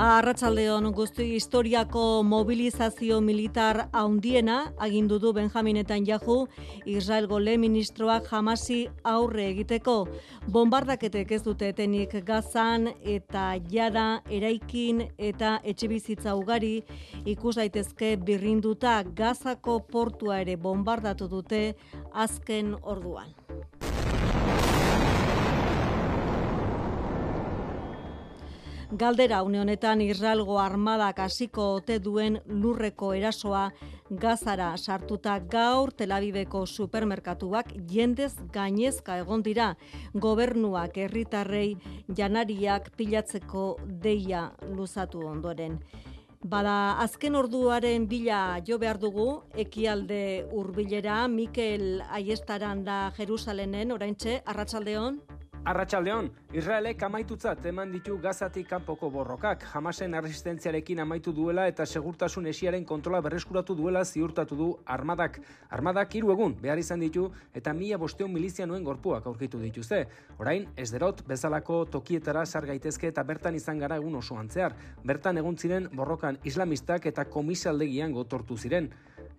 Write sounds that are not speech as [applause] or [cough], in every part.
Arratsaldeon guzti historiako mobilizazio militar haundiena agindu du Benjamin Netanyahu Israelgo le ministroak jamasi aurre egiteko bombardaketek ez dute etenik Gazan eta jada eraikin eta etxebizitza ugari ikus daitezke birrinduta Gazako portua ere bombardatu dute azken orduan. Galdera une honetan Israelgo armadak hasiko ote duen lurreko erasoa Gazara sartuta gaur Tel Aviveko supermerkatuak jendez gainezka egon dira gobernuak herritarrei janariak pilatzeko deia luzatu ondoren. Bada azken orduaren bila jo behar dugu, ekialde hurbilera Mikel Aiestaran da Jerusalenen, oraintxe, arratsaldeon. Arratxaldeon, Israelek amaitutzat eman ditu gazatik kanpoko borrokak, jamasen resistentziarekin amaitu duela eta segurtasun esiaren kontrola berreskuratu duela ziurtatu du armadak. Armadak hiru egun behar izan ditu eta mila bosteun milizia nuen gorpuak aurkitu dituzte. Orain, ez derot, bezalako tokietara sar gaitezke eta bertan izan gara egun oso antzear. Bertan egun ziren borrokan islamistak eta komisaldegian gotortu ziren.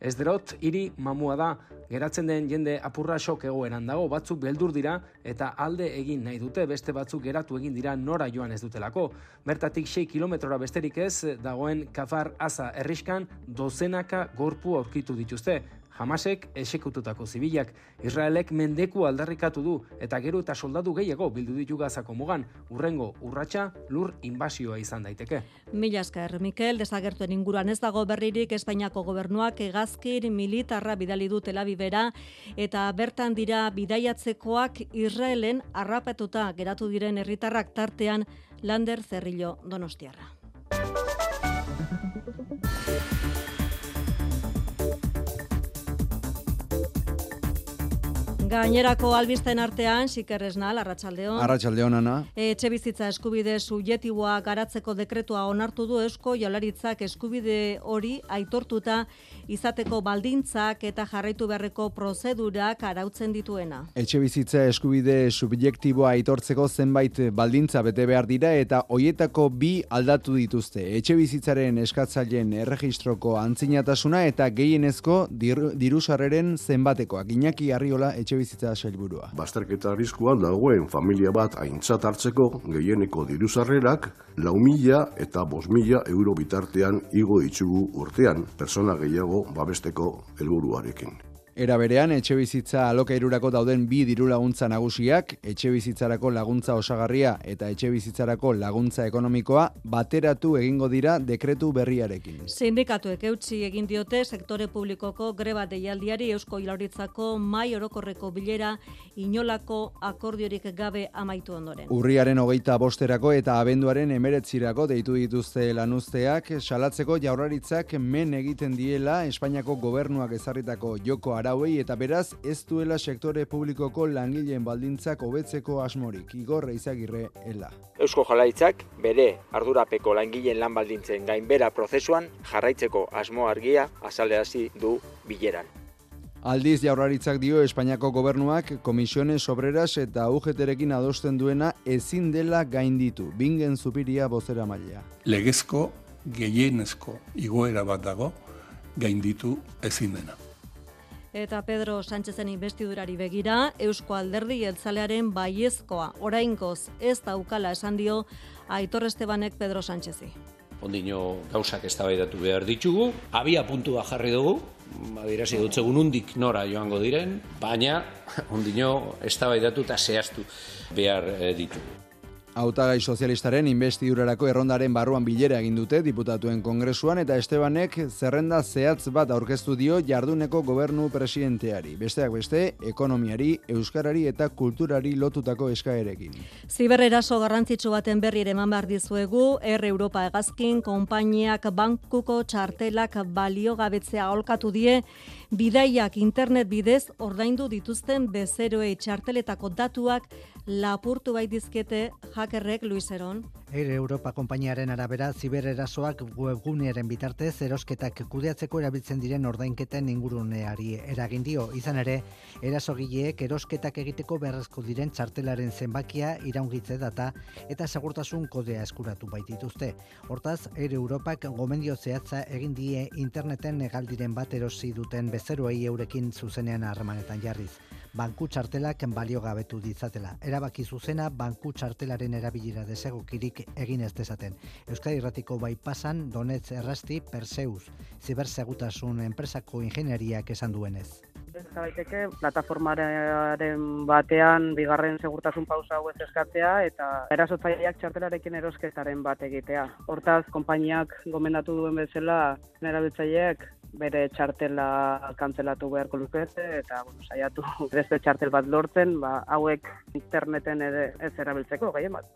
Ez derot, hiri mamua da, geratzen den jende apurra sok egoeran dago, batzuk beldur dira eta alde egin nahi dute, beste batzuk geratu egin dira nora joan ez dutelako. Bertatik 6 kilometrora besterik ez, dagoen kafar asa erriskan dozenaka gorpu aurkitu dituzte. Hamasek esekututako zibilak, Israelek mendeku aldarrikatu du eta gero eta soldadu gehiago bildu ditu gazako mugan, urrengo urratsa lur inbasioa izan daiteke. Mila esker, Mikel, desagertuen inguruan ez dago berririk Espainiako gobernuak egazkir militarra bidali du telabibera eta bertan dira bidaiatzekoak Israelen arrapetuta geratu diren herritarrak tartean Lander Zerrillo Donostiarra. Gainerako albisten artean, sikerresnal, arratsaldeon. Arratsaldeon ana. Etxe bizitza eskubide subjektiboa garatzeko dekretua onartu du Eusko Jaurlaritzak eskubide hori aitortuta izateko baldintzak eta jarraitu beharreko prozedurak arautzen dituena. Etxe bizitza eskubide subjektiboa aitortzeko zenbait baldintza bete behar dira eta hoietako bi aldatu dituzte. Etxe bizitzaren eskatzaileen erregistroko antzinatasuna eta gehienezko dirusarreren zenbatekoak. Iñaki Arriola etxe bizitza sailburua. Bazterketa arriskuan dagoen familia bat aintzat hartzeko gehieneko diruzarrerak lau mila eta bos mila euro bitartean igo ditugu urtean persona gehiago babesteko helburuarekin. Era berean, etxe bizitza alokairurako dauden bi diru laguntza nagusiak, etxe bizitzarako laguntza osagarria eta etxe bizitzarako laguntza ekonomikoa bateratu egingo dira dekretu berriarekin. Sindikatuek eutxi egin diote sektore publikoko greba deialdiari Eusko Ilauritzako mai orokorreko bilera inolako akordiorik gabe amaitu ondoren. Urriaren hogeita bosterako eta abenduaren emeretzirako deitu dituzte lanuzteak, salatzeko jaurlaritzak men egiten diela Espainiako gobernuak ezarritako joko arauei eta beraz ez duela sektore publikoko langileen baldintzak hobetzeko asmorik. Igor Izagirre ela. Eusko Jalaitzak bere ardurapeko langileen lan baldintzen gainbera prozesuan jarraitzeko asmo argia azaleazi du bileran. Aldiz jaurlaritzak dio Espainiako gobernuak komisiones obreras eta UGTrekin adosten duena ezin dela gainditu. Bingen zupiria bozera maila. Legezko gehienezko igoera bat dago gainditu ezin dena. Eta Pedro Sánchezen investidurari begira, Eusko Alderdi Jeltzalearen baiezkoa orainkoz ez daukala esan dio Aitor Estebanek Pedro Sánchezi. Ondino gauzak eztabaidatu behar ditugu, abia puntua jarri dugu, adierazi dut undik nora joango diren, baina ondino eztabaidatu eta zehaztu behar eh, ditugu. Hautagai sozialistaren investidurarako errondaren barruan bilera egin dute diputatuen kongresuan eta Estebanek zerrenda zehatz bat aurkeztu dio jarduneko gobernu presidenteari. Besteak beste, ekonomiari, euskarari eta kulturari lotutako eskaerekin. Ziberreraso garrantzitsu baten berri ere eman behar dizuegu, R Europa egazkin, konpainiak bankuko txartelak balio gabetzea aholkatu die, bidaiak internet bidez ordaindu dituzten bezeroei txarteletako datuak lapurtu baitizkete hackerrek Luiseron. Air Europa konpainiaren arabera zibererasoak webgunearen bitartez erosketak kudeatzeko erabiltzen diren ordainketen inguruneari eragin dio. Izan ere, erasogileek erosketak egiteko beharrezko diren txartelaren zenbakia iraungitze data eta segurtasun kodea eskuratu baitituzte. Hortaz, Air Europak gomendio zehatza egin die interneten negaldiren bat erosi duten bezeroei eurekin zuzenean harremanetan jarriz banku txartelak balio gabetu ditzatela. Erabaki zuzena banku txartelaren erabilera desegokirik egin ez dezaten. Euskadi Irratiko bypassan Donetz Errasti Perseus, zibersegutasun enpresako ingenieriak esan duenez. Zabaiteke, plataformaren batean bigarren segurtasun pausa hau ez eskatzea eta erasotzaileak txartelarekin erosketaren bat egitea. Hortaz, konpainiak gomendatu duen bezala, erabiltzaileek bere txartela kantzelatu beharko lukete eta bueno, saiatu [laughs] beste txartel bat lortzen, ba, hauek interneten ere ez erabiltzeko gehien bat.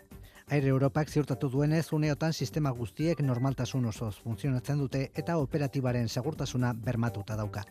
Aire Europak ziurtatu duenez, uneotan sistema guztiek normaltasun osoz funtzionatzen dute eta operatibaren segurtasuna bermatuta dauka.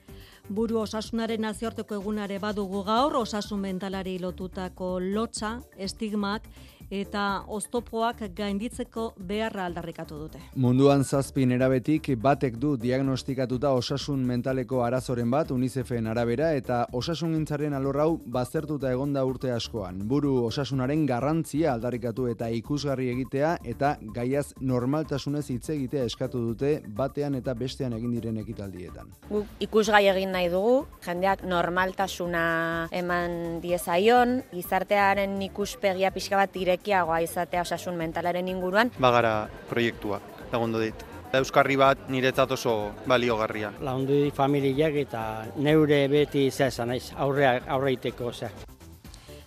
Buru osasunaren nazioarteko egunare badugu gaur, osasun mentalari lotutako lotxa, estigmak, eta oztopoak gainditzeko beharra aldarrikatu dute. Munduan zazpin erabetik batek du diagnostikatuta osasun mentaleko arazoren bat UNICEFen arabera eta osasungintzaren alorrau baztertuta egonda urte askoan. Buru osasunaren garrantzia aldarrikatu eta ikusgarri egitea eta gaiaz normaltasunez hitz egitea eskatu dute batean eta bestean egin diren ekitaldietan. Guk ikusgai egin nahi dugu, jendeak normaltasuna eman diezaion, gizartearen ikuspegia pixka bat dire irekiagoa izatea osasun mentalaren inguruan. Bagara proiektua, lagundu dit. Euskarri bat niretzat oso baliogarria. Lagundu dit familiak eta neure beti zezan, naiz, aurre, aurreiteko,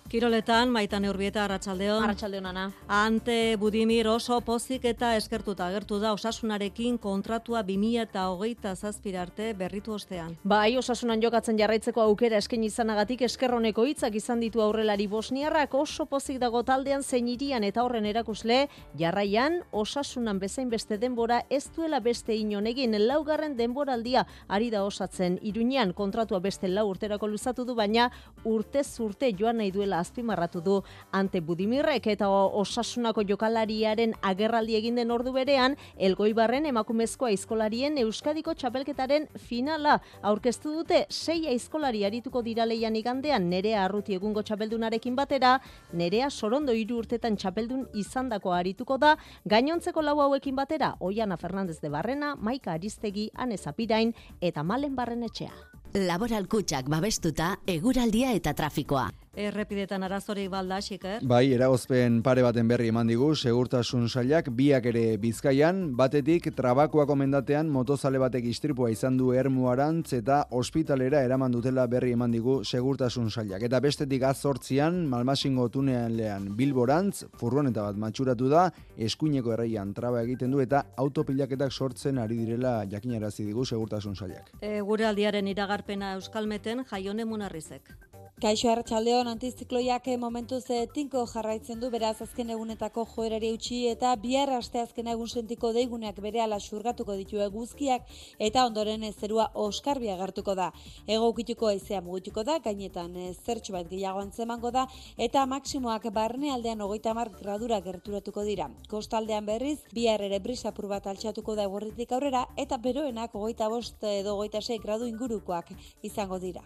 Kiroletan, maitan eurbieta Arratxaldeon. Arratxaldeon, ana. Ante Budimir oso pozik eta eskertuta agertu da osasunarekin kontratua 2000 eta hogeita zazpirarte berritu ostean. Bai, osasunan jokatzen jarraitzeko aukera esken izanagatik eskerroneko hitzak izan ditu aurrelari bosniarrak oso pozik dago taldean zein irian eta horren erakusle, jarraian osasunan bezain beste denbora ez duela beste inon egin laugarren denboraldia ari da osatzen. Iruñan kontratua beste lau urterako luzatu du, baina urte zurte joan nahi duela azpimarratu du ante Budimirrek eta osasunako jokalariaren agerraldi egin den ordu berean Elgoibarren emakumezko aizkolarien Euskadiko txapelketaren finala aurkeztu dute sei aizkolari arituko dira leian igandean nerea arruti egungo txapeldunarekin batera nerea sorondo hiru urtetan txapeldun izandako arituko da gainontzeko lau hauekin batera Oiana Fernandez de Barrena, Maika Aristegi, Ane Zapirain eta Malen Barrenetxea. Laboral kutsak babestuta eguraldia eta trafikoa. Errepidetan arazorik balda, xiker? Bai, eragozpen pare baten berri eman digu, segurtasun sailak biak ere bizkaian, batetik trabakoa komendatean motozale batek istripua izan du ermuarantz eta ospitalera eraman dutela berri eman digu segurtasun sailak. Eta bestetik azortzian, malmasingo tunean lehan bilborantz, furgoneta bat matxuratu da, eskuineko erraian traba egiten du eta autopilaketak sortzen ari direla jakinarazi digu segurtasun sailak. E, gure aldiaren iragarpena euskalmeten jaione munarrizek. Kaixo hartxaldeon antizikloiak momentu ze tinko jarraitzen du beraz azken egunetako joerari utzi eta bihar aste azken egun sentiko deiguneak bere ala xurgatuko ditu eguzkiak eta ondoren zerua oskarbia gartuko da. Ego ukituko aizea mugituko da, gainetan zertxu bat gehiago antzemango da eta maksimoak barne aldean ogoita mar gradura gerturatuko dira. Kostaldean berriz, bihar ere brisa bat altxatuko da egorritik aurrera eta beroenak ogoita bost edo ogoita gradu ingurukoak izango dira.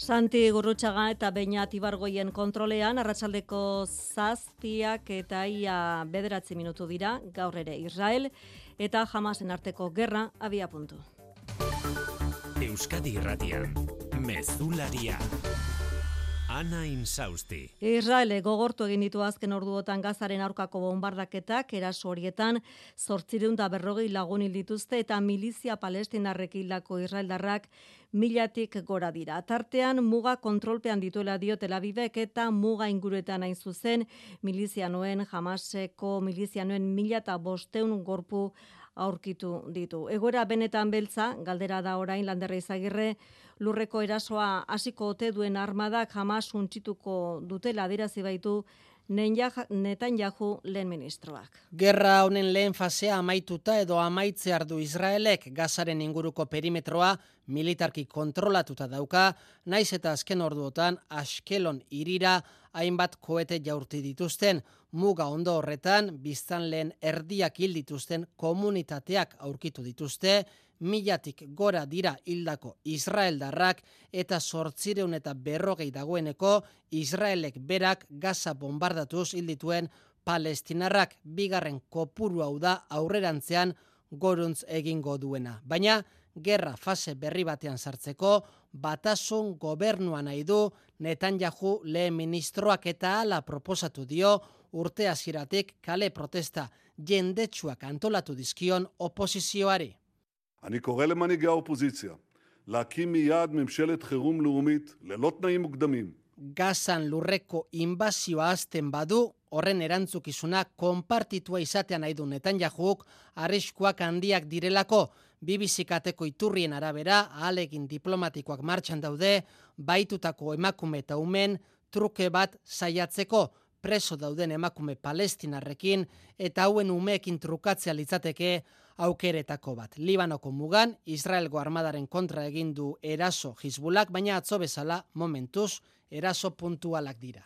Santi Gurrutxaga eta Beña Tibargoien kontrolean, arratsaldeko zazpiak eta ia bederatzi minutu dira, gaur ere Israel, eta jamasen arteko gerra abia puntu. Euskadi Irratian, Mezularia. Ana Insausti. Israele gogortu egin ditu azken orduotan gazaren aurkako bombardaketak, eraso horietan, zortzireun da berrogei lagun dituzte eta milizia palestinarrek hildako Israeldarrak milatik gora dira. Tartean, muga kontrolpean dituela dio Tel Avivek eta muga inguruetan hain zuzen, milizia noen, jamaseko milizia noen mila eta bosteun gorpu aurkitu ditu. Egoera benetan beltza, galdera da orain landerra izagirre, lurreko erasoa hasiko ote duen armadak jamas suntzituko dutela adirazi baitu Netanyahu lehen ministroak. Gerra honen lehen fasea amaituta edo amaitze ardu Israelek gazaren inguruko perimetroa militarki kontrolatuta dauka, naiz eta azken orduotan askelon irira hainbat koete jaurti dituzten, muga ondo horretan biztan lehen erdiak hil dituzten komunitateak aurkitu dituzte, milatik gora dira hildako Israeldarrak eta sortzireun eta berrogei dagoeneko Israelek berak gaza bombardatuz hildituen palestinarrak bigarren kopuru hau da aurrerantzean goruntz egingo duena. Baina, gerra fase berri batean sartzeko, batasun gobernua nahi du Netanyahu lehen ministroak eta ala proposatu dio urte hasiratik kale protesta jendetsuak antolatu dizkion oposizioari. אני קורא למנהיגי האופוזיציה להקים מיד ממשלת חירום לאומית ללא תנאים מוקדמים. Gazan lurreko inbazioa azten badu, horren erantzukizuna konpartitua izatea nahi du Netanyahuk, arriskuak handiak direlako, bibizikateko iturrien arabera, ahalegin diplomatikoak martxan daude, baitutako emakume eta umen, truke bat saiatzeko, preso dauden emakume palestinarrekin, eta hauen umeekin trukatzea litzateke, aukeretako bat. Libanoko mugan, Israelgo armadaren kontra egin du eraso Hizbulak, baina atzo bezala momentuz eraso puntualak dira.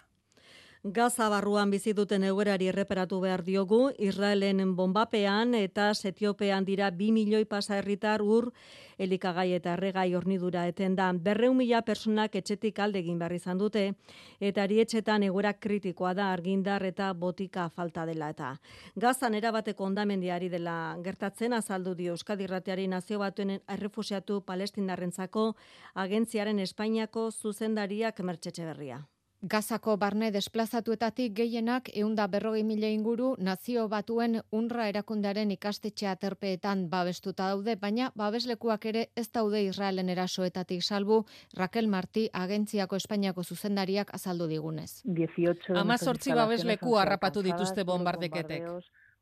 Gaza barruan bizi duten egoerari erreperatu behar diogu, Israelen bombapean eta Etiopean dira 2 milioi pasa herritar ur elikagai eta erregai hornidura etenda. Berreun mila personak etxetik alde egin behar izan dute, eta arietxetan egoera kritikoa da argindar eta botika falta dela eta. Gazan erabateko ondamendiari dela gertatzen azaldu dio Euskadi Rateari nazio batuen errefusiatu palestinarrentzako agentziaren Espainiako zuzendariak mertxetxe berria. Gazako barne desplazatuetatik gehienak eunda berrogei mila inguru nazio batuen unra erakundearen ikastetxea terpeetan babestuta daude, baina babeslekuak ere ez daude Israelen erasoetatik salbu Raquel Marti agentziako Espainiako zuzendariak azaldu digunez. Amazortzi babesleku harrapatu dituzte bombardeketek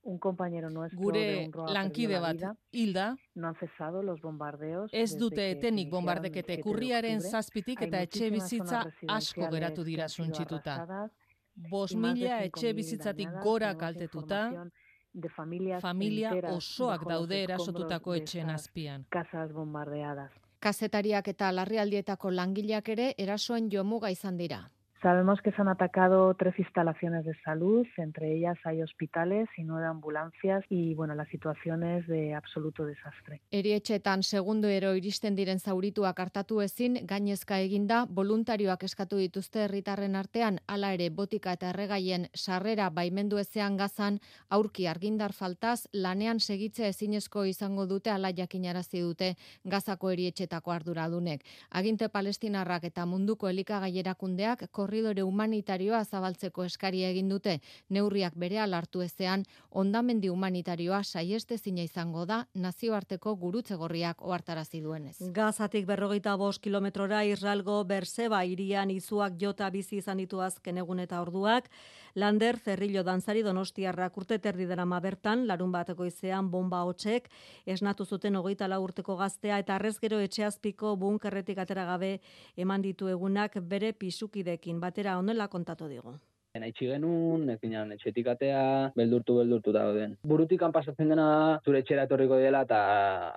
un compañero nuestro Gure lankide bat hilda. No han cesado los bombardeos. Ez dute etenik bombardekete kurriaren zazpitik eta etxe bizitza asko geratu dira suntzituta. Bos mila etxe bizitzatik gora kaltetuta. De familia, familia osoak daude erasotutako etxen azpian. Casas bombardeadas. Kazetariak eta larrialdietako langileak ere erasoen jomuga izan dira. Sabemos que se han atacado tres instalaciones de salud, entre ellas hay hospitales y nueve ambulancias y bueno, la situación es de absoluto desastre. Erietxetan segundo ero iristen diren zaurituak hartatu ezin, gainezka eginda, voluntarioak eskatu dituzte herritarren artean, hala ere botika eta erregaien sarrera baimendu ezean gazan, aurki argindar faltaz, lanean segitze ezinezko izango dute ala jakinarazi dute gazako erietxetako arduradunek. Aginte palestinarrak eta munduko elikagaierakundeak korridore humanitarioa zabaltzeko eskaria egin dute, neurriak bere alartu ezean, ondamendi humanitarioa saieste zina izango da nazioarteko gurutze gorriak oartarazi duenez. Gazatik berrogeita bost kilometrora Israelgo Berseba irian izuak jota bizi izan ditu azken egun eta orduak, Lander Zerrillo Danzari Donostiarrak urte terdi ma bertan, larun bateko izean bomba hotxek, esnatu zuten hogeita la urteko gaztea eta arrez gero etxeazpiko bunkerretik atera gabe eman ditu egunak bere pisukidekin batera onela kontatu digu. Naitsi genuen, ezin etxetik atea, beldurtu beldurtu da den. Burutik pasatzen dena zure etxera etorriko dela eta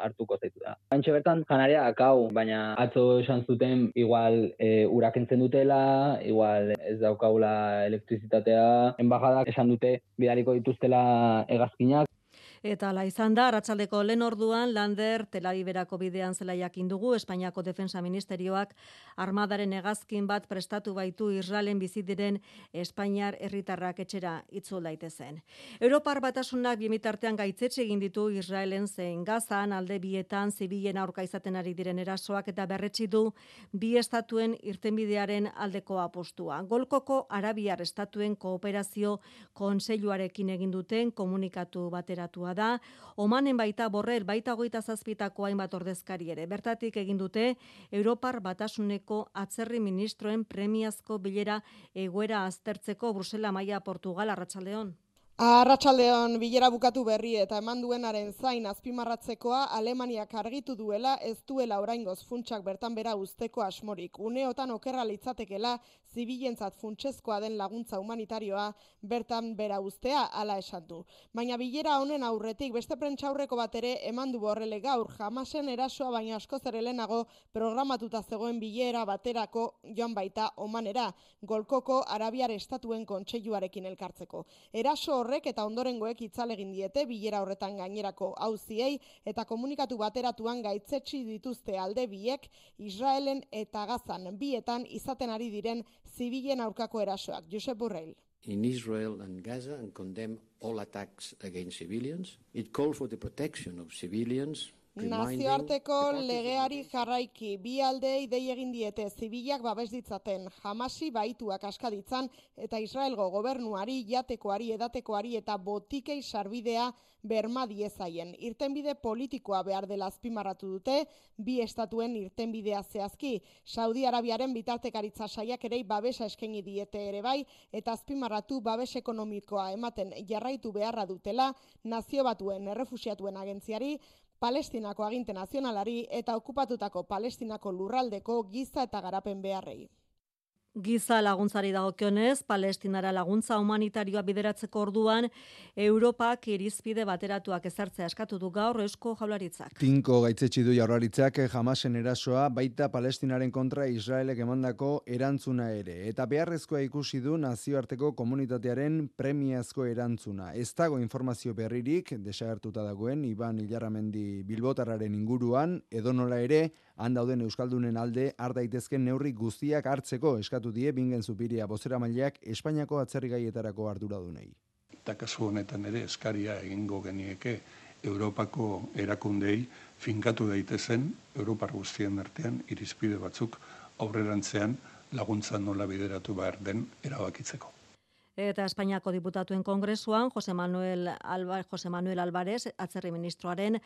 hartuko zaitu da. Antxe bertan, janaria akau, baina atzo esan zuten igual e, urakentzen dutela, igual ez daukaula elektrizitatea. Enbajadak esan dute bidaliko dituztela egazkinak, Eta la izan da, aratzaldeko lehen orduan, Lander, telabiberako bidean zela jakin dugu, Espainiako Defensa Ministerioak armadaren hegazkin bat prestatu baitu Israelen bizidiren Espainiar herritarrak etxera itzul daitezen. Europar batasunak bimitartean gaitzetxe egin ditu Israelen zein gazan, alde bietan, zibilen aurka izaten ari diren erasoak eta berretsi du bi estatuen irtenbidearen aldeko apostua. Golkoko Arabiar estatuen kooperazio konseiluarekin egin duten komunikatu bateratua da, omanen baita borrel baita goita zazpitako hainbat ordezkari ere. Bertatik egin dute, Europar batasuneko atzerri ministroen premiazko bilera egoera aztertzeko Brusela Maia Portugal Arratsaldeon. Arratsaldeon bilera bukatu berri eta eman duenaren zain azpimarratzekoa Alemaniak argitu duela ez duela oraingoz funtsak bertan bera usteko asmorik. Uneotan okerra litzatekela zibilentzat funtsezkoa den laguntza humanitarioa bertan bera ustea hala esan du. Baina bilera honen aurretik beste prentsaurreko bat ere eman du borrele gaur jamasen erasoa baina askoz ere lehenago programatuta zegoen bilera baterako joan baita omanera golkoko arabiar estatuen kontseiluarekin elkartzeko. Eraso horrek eta ondorengoek egin diete bilera horretan gainerako auziei eta komunikatu bateratuan gaitzetsi dituzte alde biek Israelen eta Gazan bietan izaten ari diren zibilen aurkako erasoak. Josep Burreil. in Israel and Gaza and condemn all attacks against civilians. It calls for the protection of civilians Nazioarteko legeari jarraiki bi aldei dei egin diete zibilak babes ditzaten jamasi baituak askaditzan eta Israelgo gobernuari jatekoari edatekoari eta botikei sarbidea berma diezaien. Irtenbide politikoa behar dela azpimarratu dute, bi estatuen irtenbidea zehazki. Saudi Arabiaren bitartekaritza saiak ere babesa eskaini diete ere bai, eta azpimarratu babes ekonomikoa ematen jarraitu beharra dutela, nazio batuen errefusiatuen agentziari, Palestinako aginte nazionalari eta okupatutako Palestinako lurraldeko giza eta garapen beharrei. Giza laguntzari dagokionez, Palestinara laguntza humanitarioa bideratzeko orduan, Europak irizpide bateratuak ezartzea eskatu du gaur esko jaularitzak. Tinko gaitzetsi du jaularitzak jamasen erasoa baita Palestinaren kontra Israelek emandako erantzuna ere. Eta beharrezkoa ikusi du nazioarteko komunitatearen premiazko erantzuna. Ez dago informazio berririk, desagertuta dagoen, Iban Ilarramendi Bilbotarraren inguruan, edonola ere, handauden Euskaldunen alde, ardaitezken neurri guztiak hartzeko eskatu die bingen zupiria bozera mailak Espainiako atzerrigaietarako arduradunei. Eta kasu honetan ere eskaria egingo genieke Europako erakundei finkatu daitezen Europar guztien artean irizpide batzuk aurrerantzean laguntza nola bideratu behar den erabakitzeko. Eta Espainiako diputatuen kongresuan, Jose Manuel, Alba, Jose Manuel Alvarez, atzerri ministroaren,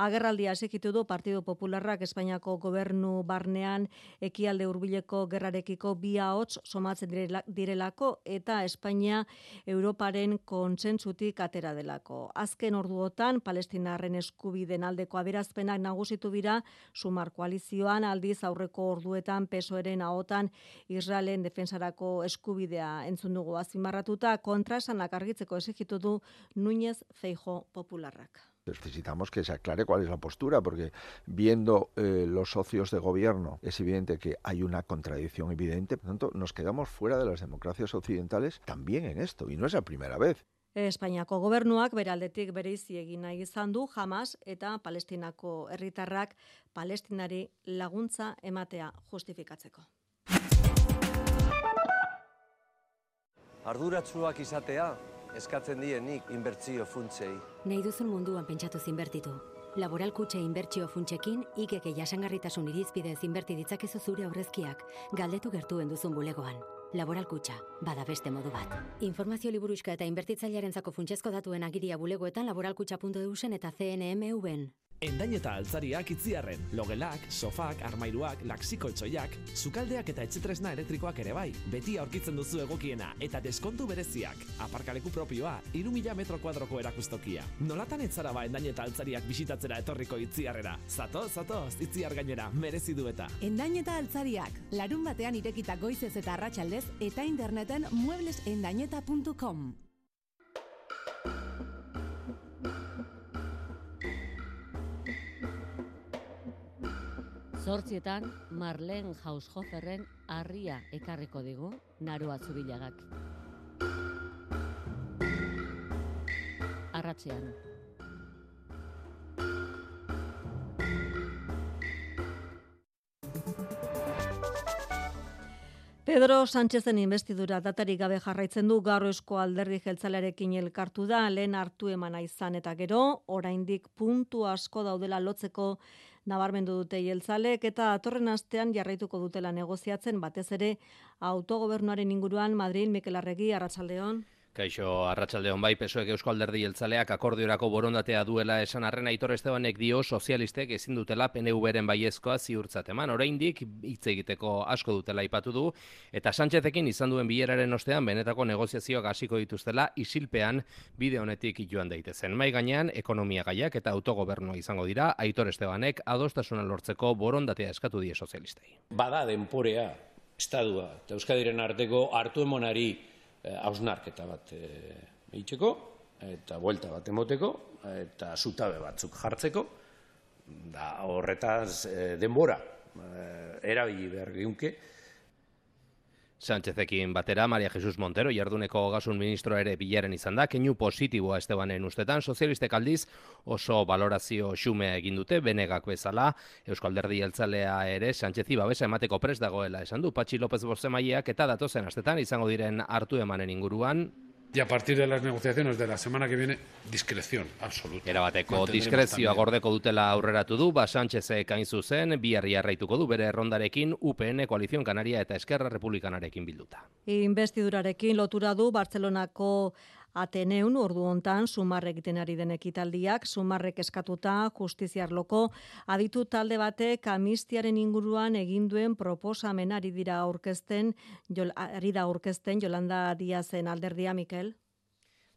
agerraldia esekitu du Partido Popularrak Espainiako gobernu barnean ekialde hurbileko gerrarekiko bi ahots somatzen direlako eta Espainia Europaren kontsentsutik atera delako. Azken orduotan, Palestinarren eskubiden aldeko aberazpenak nagusitu dira, sumar koalizioan aldiz aurreko orduetan pesoeren ahotan Israelen defensarako eskubidea entzun dugu azimar azpimarratuta kontraesanak argitzeko exigitu du Núñez Feijo Popularrak. Necesitamos que se aclare cuál es la postura, porque viendo eh, los socios de gobierno es evidente que hay una contradicción evidente. Por tanto, nos quedamos fuera de las democracias occidentales también en esto, y no es la primera vez. Espainiako gobernuak beraldetik bereizi egin nahi izan du Hamas eta Palestinako herritarrak Palestinari laguntza ematea justifikatzeko. Arduratsuak izatea eskatzen dienik inbertsio funtsei. Nahi duzun munduan pentsatu zinbertitu. Laboral kutxe inbertsio funtsekin, ikeke jasangarritasun irizpidez inberti ditzakezu zure aurrezkiak, galdetu gertuen duzun bulegoan. Laboral kutxa, bada beste modu bat. Informazio liburuska eta inbertitzailearen zako funtsezko datuen agiria bulegoetan laboralkutxa.eusen eta CNMV-en. Endain eta altzariak itziarren, logelak, sofak, armairuak, laksiko etxoiak, sukaldeak eta etxetresna elektrikoak ere bai, beti aurkitzen duzu egokiena eta deskontu bereziak. Aparkaleku propioa, iru mila metro kuadroko erakustokia. Nolatan etzara ba endain eta altzariak bisitatzera etorriko itziarrera. Zato, zato, itziar gainera, merezi du eta. Endain eta altzariak, larun batean irekita goizez eta arratsaldez eta interneten mueblesendaineta.com. Zortzietan, Marlen Haushoferren harria ekarriko digu, narua zubilagak. Arratzean. Pedro Sánchezen investidura datari gabe jarraitzen du gaur esko alderdi jeltzalearekin elkartu da, lehen hartu emana izan eta gero, oraindik puntu asko daudela lotzeko nabarmendu dute jeltzalek eta atorren astean jarraituko dutela negoziatzen batez ere autogobernuaren inguruan Madrid Mikel Arregi Arratsaldeon Kaixo, arratsalde hon bai, pesoek Eusko Alderdi Jeltzaleak akordiorako borondatea duela esan arren Aitor Estebanek dio sozialistek ezin dutela PNV-ren baiezkoa ziurtzat eman. Oraindik hitz egiteko asko dutela ipatu du eta Sanchezekin izan duen bileraren ostean benetako negoziazioak hasiko dituztela isilpean bide honetik joan daitezen. Mai gainean ekonomia gaiak eta autogobernua izango dira Aitor Estebanek adostasuna lortzeko borondatea eskatu die sozialistei. Bada denporea estadua eta Euskadiren arteko hartu emonari hausnarketa bat e, eta buelta bat emoteko, eta zutabe batzuk jartzeko, da horretaz e, denbora erabili behar geunke, Sánchezekin batera, Maria Jesus Montero, jarduneko gasun ministro ere bilaren izan da, keinu positiboa Estebanen ustetan, sozialistek aldiz oso valorazio xumea egin dute, benegak bezala, Euskalderdi jeltzalea ere, Sánchezi babesa emateko pres dagoela esan du, Patxi López Borzemaiak eta datozen astetan izango diren hartu emanen inguruan, Y a partir de las negociaciones de la semana que viene, discreción absoluta. Era bateko diskrezioa gordeko dutela aurreratu du, ba Sánchezek hain zuzen, biharri arraituko du bere errondarekin UPN Koalizion Kanaria eta Eskerra Republikanarekin bilduta. Investidurarekin lotura du Bartzelonako Ateneun ordu hontan sumar egiten ari den ekitaldiak sumarrek eskatuta justiziarloko aditu talde batek amistiaren inguruan egin duen proposamenari dira aurkezten ari da aurkezten Jolanda Diazen alderdia Mikel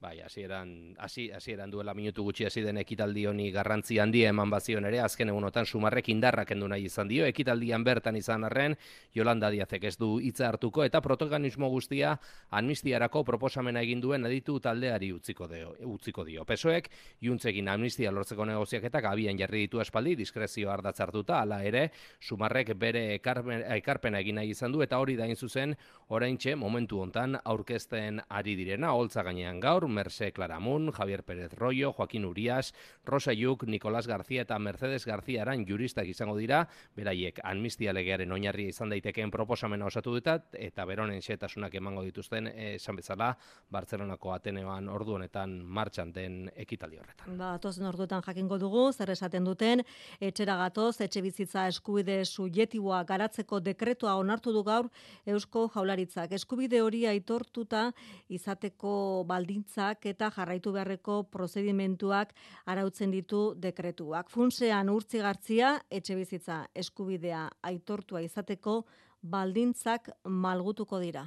Bai, hasieran hasi hasieran duela minutu gutxi hasi den ekitaldi honi garrantzi handia eman bazion ere azken egunotan sumarrek indarrak kendu nahi izan dio ekitaldian bertan izan arren Yolanda Diazek ez du hitza hartuko eta protagonismo guztia amnistiarako proposamena egin duen aditu taldeari utziko dio utziko dio. Pesoek juntzegin amnistia lortzeko negoziaketak abian jarri ditu aspaldi diskrezio ardatz hartuta hala ere sumarrek bere ekarpena egin nahi izan du eta hori da zuzen oraintxe momentu hontan aurkezten ari direna holtza gainean gaur Merce Claramun, Javier Pérez Rollo, Joaquín Urias, Rosa Yuk, Nicolás García eta Mercedes García aran juristak izango dira, beraiek amnistia legearen oinarria izan daitekeen proposamena osatu dutat, eta beronen xetasunak emango dituzten, esan bezala, Bartzelonako Ateneoan ordu honetan martxan den ekitaldi horretan. Ba, tozen orduetan jakingo dugu, zer esaten duten, etxera gatoz, etxe bizitza eskubide subjetiboa garatzeko dekretua onartu du gaur Eusko Jaularitzak. Eskubide hori aitortuta izateko baldintza eta jarraitu beharreko prozedimentuak arautzen ditu dekretuak. Funtsean urtzi gartzia, etxe bizitza eskubidea aitortua izateko baldintzak malgutuko dira.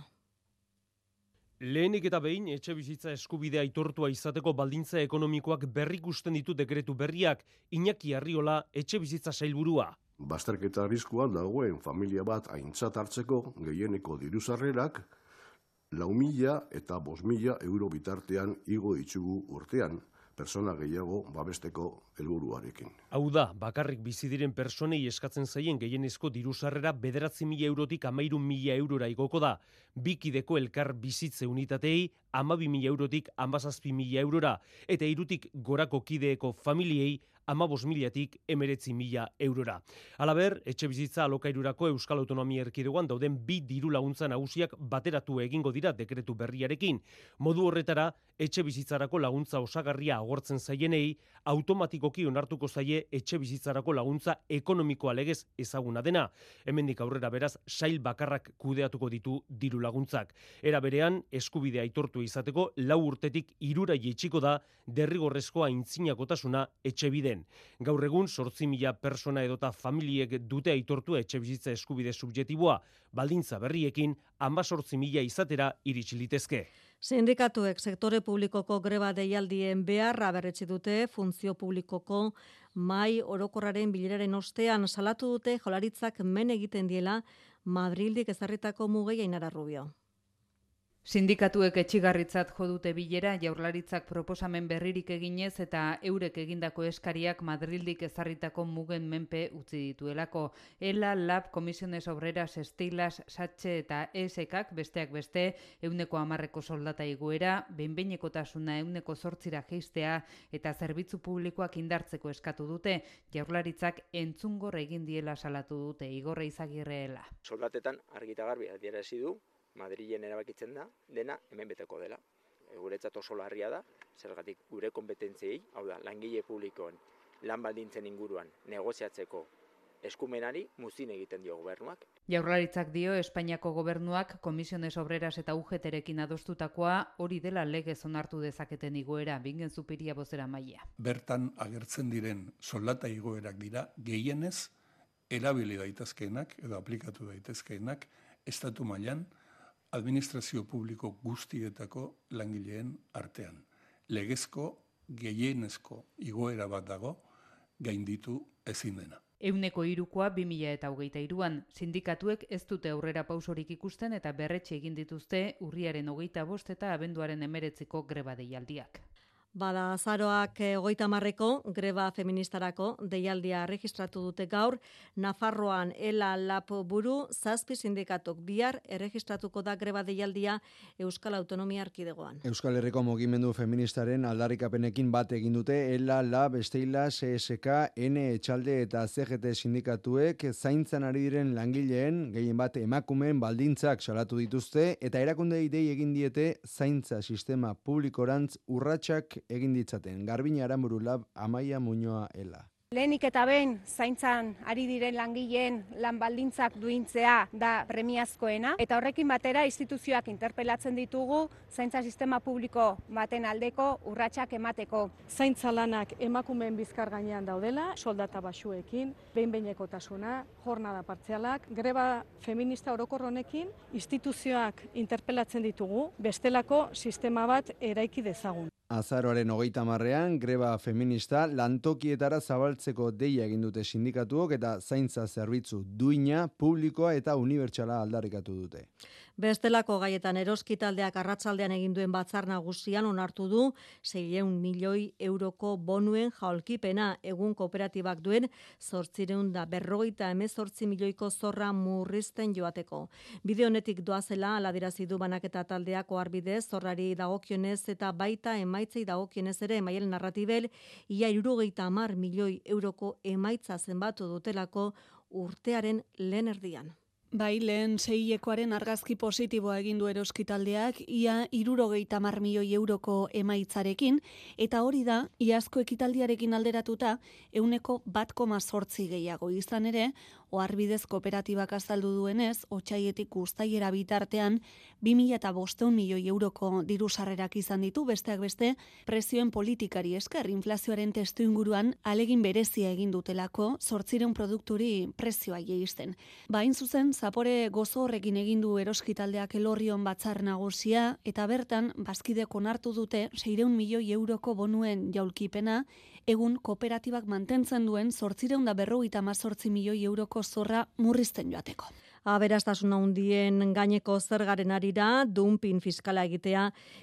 Lehenik eta behin, etxe bizitza eskubidea aitortua izateko baldintza ekonomikoak berrikusten ditu dekretu berriak, Iñaki Arriola etxe bizitza sailburua. Basterketa arriskuan dagoen familia bat aintzat hartzeko gehieneko diruzarrerak, lau mila eta bos mila euro bitartean igo ditugu urtean, persona gehiago babesteko helburuarekin. Hau da, bakarrik bizi diren personei eskatzen zaien gehienezko dirusarrera bederatzi mila eurotik amairu mila eurora igoko da. Bikideko elkar bizitze unitatei amabi mila eurotik amazazpi mila eurora, eta irutik gorako kideeko familiei amabos milatik emeretzi mila eurora. Alaber, etxe bizitza alokairurako Euskal Autonomia Erkidegoan dauden bi diru laguntza nagusiak bateratu egingo dira dekretu berriarekin. Modu horretara, etxe bizitzarako laguntza osagarria agortzen zaienei, automatikoki onartuko zaie etxe bizitzarako laguntza ekonomikoa legez ezaguna dena. Hemendik aurrera beraz, sail bakarrak kudeatuko ditu diru laguntzak. Era berean, eskubidea aitortu izateko, lau urtetik irura jetxiko da derrigorrezkoa intzinakotasuna etxe biden. Gaur egun, sortzi mila persona edota familiek dute aitortu etxe bizitza eskubide subjetiboa, baldintza berriekin, amba sortzi mila izatera iritsilitezke. Sindikatuek sektore publikoko greba deialdien beharra berretsi dute funtzio publikoko mai orokorraren bileraren ostean salatu dute jolaritzak men egiten diela Madrildik ezarritako mugei ainara rubio. Sindikatuek etxigarritzat jo dute bilera jaurlaritzak proposamen berririk eginez eta eurek egindako eskariak Madrildik ezarritako mugen menpe utzi dituelako. Ela, Lab, Komisiones Obreras, Estilas, Satxe eta ESEKak besteak beste euneko amarreko soldata iguera, benbeineko tasuna euneko zortzira geistea eta zerbitzu publikoak indartzeko eskatu dute, jaurlaritzak entzungor egin diela salatu dute igorre izagirreela. Soldatetan argita garbi adierazi du Madrilen erabakitzen da, dena hemen beteko dela. E, guretzat oso larria da, zergatik gure kompetentziei, hau da, langile publikoen lan baldintzen inguruan negoziatzeko eskumenari muzin egiten dio gobernuak. Jaurlaritzak dio Espainiako gobernuak komisiones obreras eta UGTrekin adostutakoa hori dela legez onartu dezaketen igoera bingen zupiria bozera maila. Bertan agertzen diren soldata igoerak dira gehienez erabili daitezkeenak edo aplikatu daitezkeenak estatu mailan administrazio publiko guztietako langileen artean. Legezko gehienezko igoera bat dago gainditu ezin dena. Euneko irukoa 2000 eta hogeita iruan, sindikatuek ez dute aurrera pausorik ikusten eta berretxe egin dituzte urriaren hogeita bost eta abenduaren emeretziko greba deialdiak. Bada azaroak hogeita marreko greba feministarako deialdia registratu dute gaur, Nafarroan ela lap buru zazpi sindikatok bihar erregistratuko da greba deialdia Euskal Autonomia Arkidegoan. Euskal Herriko Mogimendu Feministaren aldarrikapenekin bat egin dute ela lab esteila CSK, N etxalde eta CGT sindikatuek zaintzan ari diren langileen gehien bat emakumeen baldintzak salatu dituzte eta erakunde idei egin diete zaintza sistema publikorantz urratsak egin ditzaten. Garbina Aramburu Lab Amaia Muñoa Ela. Lehenik eta behin zaintzan ari diren langileen lan baldintzak duintzea da premiazkoena eta horrekin batera instituzioak interpelatzen ditugu zaintza sistema publiko baten aldeko urratsak emateko. Zaintza lanak emakumeen bizkar gainean daudela, soldata basuekin, behin tasuna, jornada partzialak, greba feminista orokor honekin instituzioak interpelatzen ditugu bestelako sistema bat eraiki dezagun. Azaroaren hogeita marrean, greba feminista lantokietara zabaltzeko deia egin dute sindikatuok eta zaintza zerbitzu duina, publikoa eta unibertsala aldarrikatu dute. Bestelako gaietan eroskitaldeak arratsaldean egin duen batzar nagusian onartu du 600 milioi euroko bonuen jaulkipena egun kooperatibak duen 800 da berrogeita emezortzi milioiko zorra murrizten joateko. Bide honetik doazela aladirazi du banaketa taldeako arbidez zorrari dagokionez eta baita emaitzei dagokionez ere emaiel narratibel ia irurogeita amar milioi euroko emaitza zenbatu dutelako urtearen lehen erdian. Bai, lehen zehilekoaren argazki positiboa egin du eroskitaldeak, ia irurogeita mar milioi euroko emaitzarekin, eta hori da, iazko ekitaldiarekin alderatuta, euneko bat koma sortzi gehiago. Izan ere, oarbidez kooperatibak azaldu duenez, otxaietik guztaiera bitartean, 2000 eta bosteun milioi euroko diru sarrerak izan ditu, besteak beste, prezioen politikari esker, inflazioaren testu inguruan, alegin berezia egin dutelako, sortzireun produkturi prezioa jeisten. Bain zuzen, zapore gozo horrekin egin du eroskitaldeak elorrion batzar nagusia, eta bertan, bazkideko onartu dute, 600 milioi euroko bonuen jaulkipena, egun kooperatibak mantentzen duen sortzireunda berrogeita mazortzi milioi euroko zorra murrizten joateko. Aberastasuna hundien gaineko zergaren arira, dumpin fiskala egitea,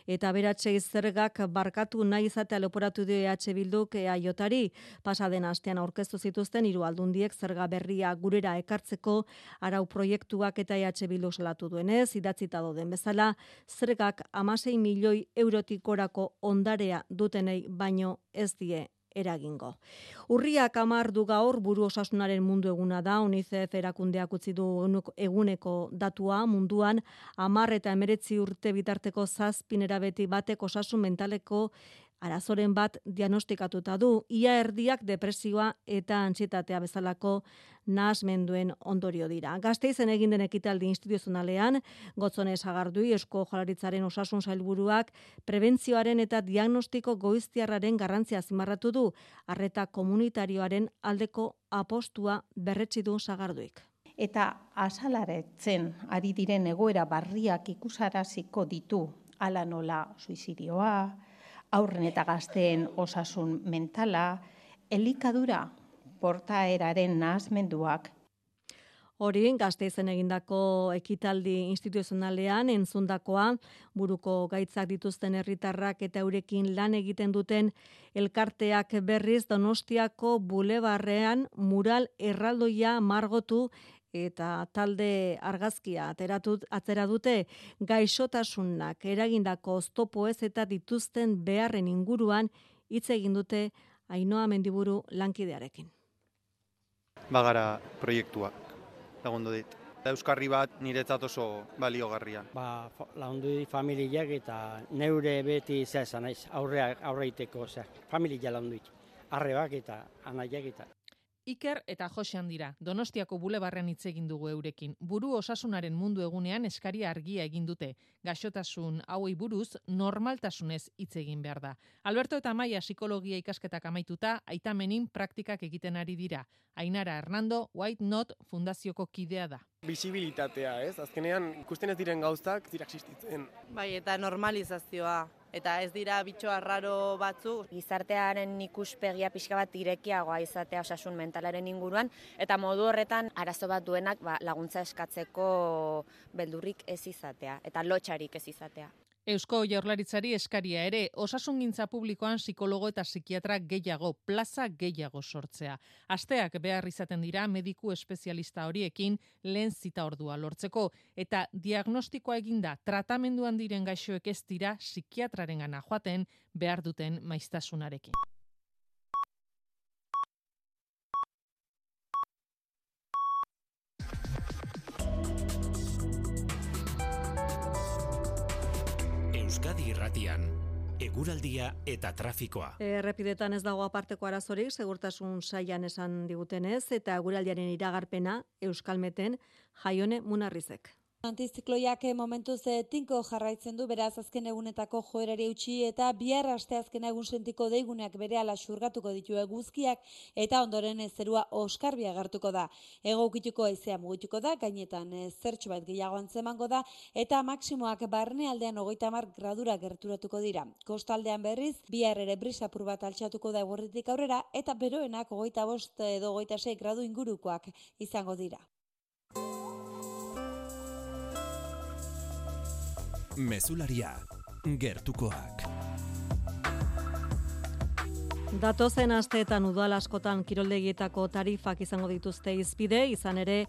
eta beratxei zergak barkatu nahi izatea leporatu dio EH Bilduk jotari pasaden astean aurkeztu zituzten hiru aldundiek zerga berria gurera ekartzeko arau proiektuak eta EH Bildu salatu duenez, idatzita doden bezala, zergak amasei milioi eurotik orako ondarea dutenei baino ez die eragingo. Urriak amar du gaur buru osasunaren mundu eguna da, UNICEF erakundeak utzi du eguneko datua munduan, amar eta emeretzi urte bitarteko zazpinera beti batek osasun mentaleko arazoren bat diagnostikatuta du, ia erdiak depresioa eta antsietatea bezalako nahasmenduen ondorio dira. Gazteizen egin den ekitaldi instituzionalean, gotzone sagardui esko jolaritzaren osasun zailburuak prebentzioaren eta diagnostiko goiztiarraren garrantzia zimarratu du, arreta komunitarioaren aldeko apostua berretsi du sagarduik. Eta asalaretzen ari diren egoera barriak ikusaraziko ditu ala nola suizidioa, aurren eta gazteen osasun mentala, elikadura portaeraren nahazmenduak. Hori, gazteizen egindako ekitaldi instituzionalean entzundakoa, buruko gaitzak dituzten herritarrak eta eurekin lan egiten duten elkarteak berriz donostiako bulebarrean mural erraldoia margotu eta talde argazkia ateratut atzera dute gaixotasunak eragindako oztopo ez eta dituzten beharren inguruan hitz egin dute Ainoa Mendiburu lankidearekin. Bagara proiektuak lagundu dit. Euskarri bat niretzat oso baliogarria. Ba, lagundu dit familiak eta neure beti zea naiz, aurreak aurreiteko, zea, familia lagundu dit. Arrebak eta anaiak eta Iker eta Josean dira. Donostiako bulebarren hitz egin dugu eurekin. Buru osasunaren mundu egunean eskaria argia egin dute. Gaixotasun hauei buruz normaltasunez hitz egin behar da. Alberto eta Maia psikologia ikasketak amaituta aitamenin praktikak egiten ari dira. Ainara Hernando White Not Fundazioko kidea da. Bisibilitatea, ez? Azkenean ikusten ez diren gauzak dira existitzen. Bai, eta normalizazioa eta ez dira bitxo arraro batzu. Gizartearen ikuspegia pixka bat irekiagoa izatea osasun mentalaren inguruan, eta modu horretan arazo bat duenak ba, laguntza eskatzeko beldurrik ez izatea, eta lotxarik ez izatea. Eusko Jaurlaritzari eskaria ere, osasungintza publikoan psikologo eta psikiatra gehiago, plaza gehiago sortzea. Asteak behar izaten dira mediku espezialista horiekin lehen zita ordua lortzeko eta diagnostikoa eginda tratamenduan diren gaixoek ez dira psikiatraren gana joaten behar duten maiztasunarekin. Euskadi Irratian eguraldia eta trafikoa. Errepidetan ez dago aparteko arazorik, segurtasun saian esan digutenez, eta eguraldiaren iragarpena Euskalmeten jaione munarrizek. Antizikloiak momentuz tinko jarraitzen du beraz azken egunetako joerari utzi eta bihar aste azken egun sentiko deiguneak berehala xurgatuko ditu eguzkiak eta ondoren zerua oskarbia gartuko da. Ego ukituko aizea mugituko da, gainetan zertxo bat gehiago antzemango da eta maksimoak barne aldean ogoita mar gradura gerturatuko dira. Kostaldean berriz, bihar ere brisapur bat altxatuko da egurritik aurrera eta beroenak ogoita bost edo ogoita sei gradu ingurukoak izango dira. Mezularia, gertukoak. Datozen asteetan udal askotan kiroldegietako tarifak izango dituzte izpide, izan ere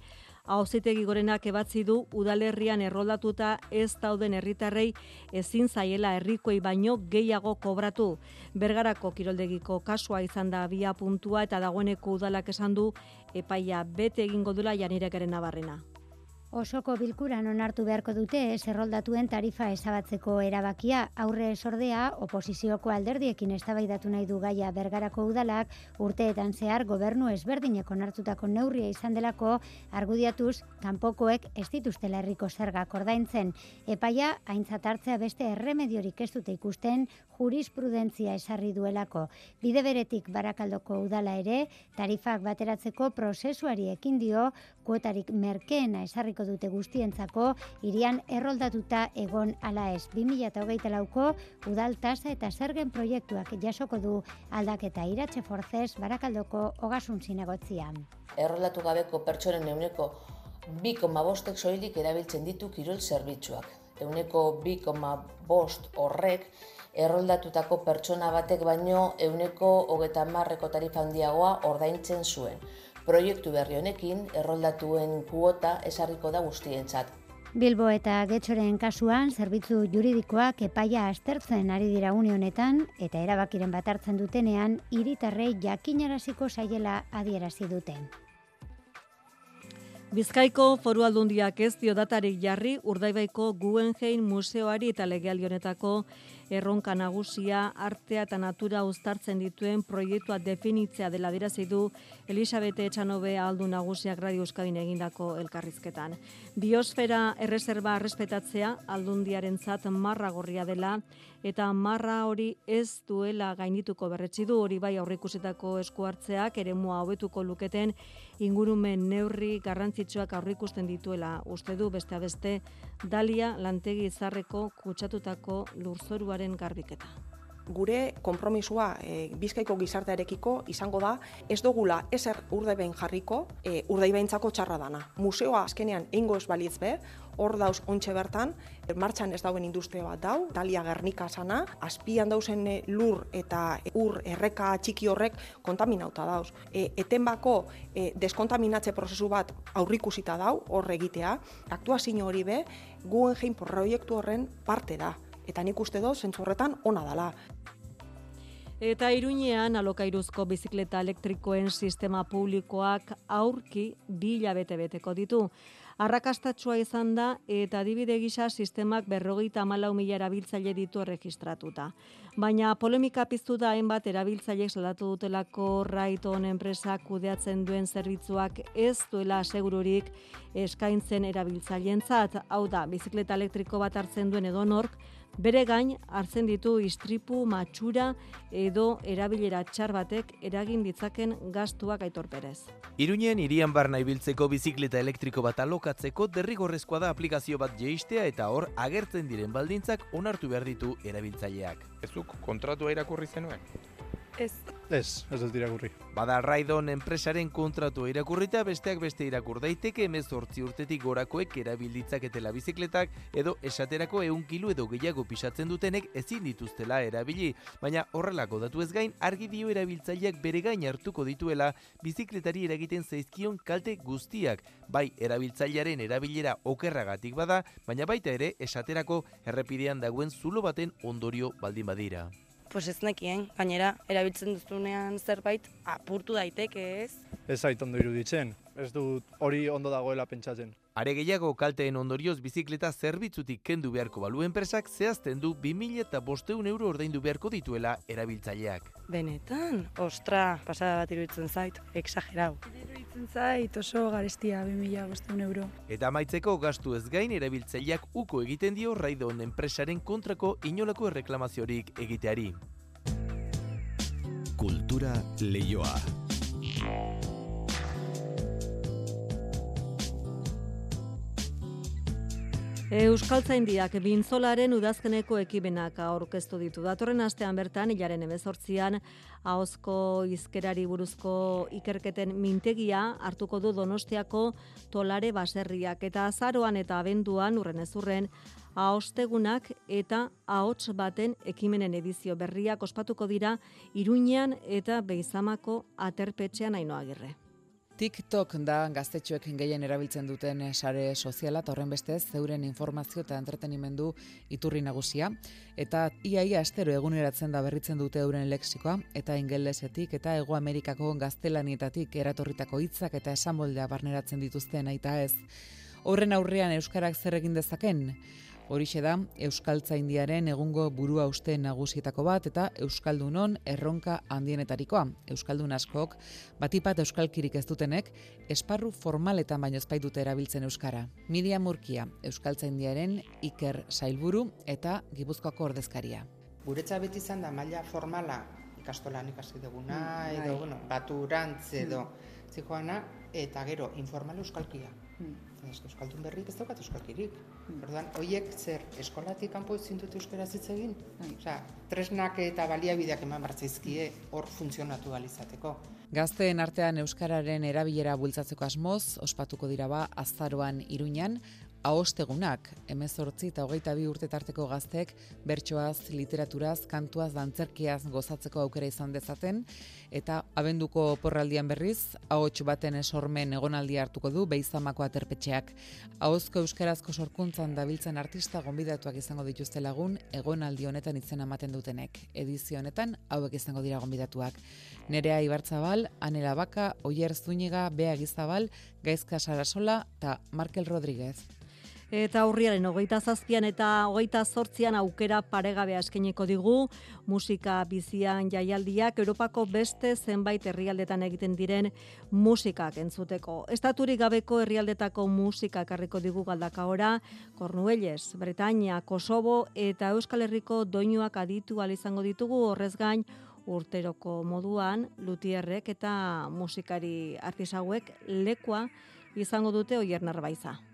Auzitegi gorenak ebatzi du udalerrian erroldatuta ez dauden herritarrei ezin zaiela herrikoei baino gehiago kobratu. Bergarako kiroldegiko kasua izan da bia puntua eta dagoeneko udalak esan du epaia bete egingo dula janirekaren nabarrena. Osoko bilkuran onartu beharko dute zerroldatuen tarifa esabatzeko erabakia. Aurre esordea oposizioko alderdiekin eztabaidatu nahi du gaia bergarako udalak urteetan zehar gobernu ezberdinek onartutako neurria izan delako argudiatuz kanpokoek ez dituztela herriko zergak ordaintzen. Epaia aintzat hartzea beste erremediorik ez dute ikusten jurisprudentzia esarri duelako. Bide beretik barakaldoko udala ere tarifak bateratzeko prozesuari ekin dio kuotarik merkeena esarriko dute guztientzako irian erroldatuta egon ala ez 2008 lauko udal tasa eta zergen proiektuak jasoko du aldaketa iratxe forzez barakaldoko ogasun zinegotzian. Erroldatu gabeko pertsonen euneko 2,5 soilik erabiltzen ditu kirol zerbitzuak. Euneko 2,5 horrek erroldatutako pertsona batek baino euneko hogeta marreko tarifa handiagoa ordaintzen zuen proiektu berri honekin erroldatuen kuota esarriko da guztientzat. Bilbo eta Getxoren kasuan zerbitzu juridikoak epaia astertzen ari dira unionetan eta erabakiren bat hartzen dutenean hiritarrei jakinaraziko saiela adierazi duten. Bizkaiko foru aldundiak ez dio datarik jarri Urdaibaiko Guggenheim museoari eta legealionetako erronka nagusia artea eta natura uztartzen dituen proiektua definitzea dela dirazi du Elisabete Etxanobe aldu nagusiak Radio Euskadin egindako elkarrizketan. Biosfera erreserba respetatzea aldundiarentzat marra gorria dela eta marra hori ez duela gainituko berretsi du hori bai aurrikusitako esku hartzeak eremua hobetuko luketen ingurumen neurri garrantzitsuak aurrikusten dituela uste du beste beste Dalia lantegi izarreko kutsatutako lurzoruaren garbiketa. Gure konpromisua e, bizkaiko gizartearekiko izango da ez dugula ezer urdaibain jarriko e, urdaibaintzako txarra dana. Museoa azkenean eingo ez balitz be, hor dauz ontxe bertan, e, martxan ez dauen industria bat dau, Dalia Gernika sana, azpian dauzen lur eta ur erreka txiki horrek kontaminauta dauz. E, etenbako e, deskontaminatze prozesu bat aurrikusita dau, hor egitea, aktuazio hori be, Guggenheim proiektu horren parte da. Eta nik uste do, zentzu horretan, ona dala. Eta iruñean alokairuzko bizikleta elektrikoen sistema publikoak aurki bila bete-beteko ditu. Arrakastatsua izan da eta adibide gisa sistemak berrogeita amalau mila erabiltzaile ditu erregistratuta. Baina polemika piztu da hainbat erabiltzaileek salatu dutelako Raiton enpresak kudeatzen duen zerbitzuak ez duela segururik eskaintzen erabiltzaileentzat. Hau da, bizikleta elektriko bat hartzen duen edonork, bere gain hartzen ditu istripu, matxura edo erabilera txar batek eragin ditzaken gastuak aitorperez. Iruñen irian barna ibiltzeko bizikleta elektriko bat alokatzeko derrigorrezkoa da aplikazio bat jeistea eta hor agertzen diren baldintzak onartu behar ditu erabiltzaileak. Ez duk kontratua irakurri zenuen? Ez. Ez, ez dut irakurri. Bada Raidon enpresaren kontratu irakurrita besteak beste irakur daiteke emezortzi urtetik gorakoek erabilditzaketela bizikletak edo esaterako eun kilu edo gehiago pisatzen dutenek ezin dituztela erabili, baina horrelako datu ez gain argi dio erabiltzaileak bere gain hartuko dituela bizikletari eragiten zaizkion kalte guztiak, bai erabiltzailearen erabilera okerragatik bada, baina baita ere esaterako errepidean dagoen zulo baten ondorio baldin badira pues ez nekien, gainera, erabiltzen duzunean zerbait apurtu daiteke ez. Ez zait ondo iruditzen, ez dut hori ondo dagoela pentsatzen. Are gehiago kalteen ondorioz bizikleta zerbitzutik kendu beharko balu enpresak zehazten du 2000 eta bosteun euro ordaindu beharko dituela erabiltzaileak. Benetan, ostra, pasada bat iruditzen zait, exagerau. Iruditzen zait oso garestia 2000 bosteun euro. Eta maitzeko gastu ez gain erabiltzaileak uko egiten dio raidon enpresaren kontrako inolako erreklamaziorik egiteari. Kultura leioa. Euskaltzaindiak bintzolaren udazkeneko ekibenak aurkeztu ditu. Datorren astean bertan, hilaren emezortzian, ahozko izkerari buruzko ikerketen mintegia hartuko du donostiako tolare baserriak. Eta azaroan eta abenduan, urren ezurren, ahostegunak eta ahots baten ekimenen edizio berriak ospatuko dira Iruñean eta Beizamako aterpetxean ainoagirre. TikTok da gaztetxoek gehien erabiltzen duten sare soziala eta horren bestez zeuren informazio eta entretenimendu iturri nagusia eta iaia astero eguneratzen da berritzen dute euren lexikoa eta ingelesetik eta Ego Amerikako gaztelanietatik eratorritako hitzak eta esanmoldea barneratzen dituzten aita ez. Horren aurrean euskarak zer egin dezaken? Horixe da Euskaltzaindiaren egungo burua uste nagusietako bat eta Euskaldunon erronka handienetarikoa. Euskaldun askok batipat euskalkirik ez dutenek esparru formaletan baino ezpai dute erabiltzen euskara. Midia Murkia, Euskaltzaindiaren Iker Sailburu eta Gipuzkoako ordezkaria. Guretza beti izan da maila formala ikastolan ikasi duguna mm, edo bai. bueno, baturantz edo mm. eta gero informal euskalkia. Mm. Ez euskaldun berrik ez daukat euskalkirik. Hmm. Orduan, hoiek zer eskolatik kanpo ezin dute euskara hitz egin? Hmm. Osea, tresnak eta baliabideak eman bartzaizkie hor funtzionatu izateko. Gazteen artean euskararen erabilera bultzatzeko asmoz, ospatuko dira ba azaroan Iruñan, ahostegunak, emezortzi eta hogeita bi urte tarteko gaztek, bertsoaz, literaturaz, kantuaz, dantzerkiaz gozatzeko aukera izan dezaten, eta abenduko porraldian berriz, ahots baten esormen egonaldi hartuko du beizamako aterpetxeak. Ahozko euskarazko sorkuntzan dabiltzen artista gonbidatuak izango dituzte lagun, egonaldi honetan itzen ematen dutenek. Edizio honetan, hauek izango dira gonbidatuak. Nerea Ibartzabal, Anela Baka, Oier Zuniga, Bea Gizabal, Gaizka Sarasola eta Markel Rodríguez. Eta aurriaren hogeita zazpian eta hogeita zortzian aukera paregabea eskeneko digu, musika bizian jaialdiak Europako beste zenbait herrialdetan egiten diren musikak entzuteko. Estaturik gabeko herrialdetako musika karriko digu galdaka ora, Cornuelles, Bretaña, Kosovo eta Euskal Herriko doinuak aditu izango ditugu horrez gain, urteroko moduan, lutierrek eta musikari artisauek lekua izango dute oier narbaiza.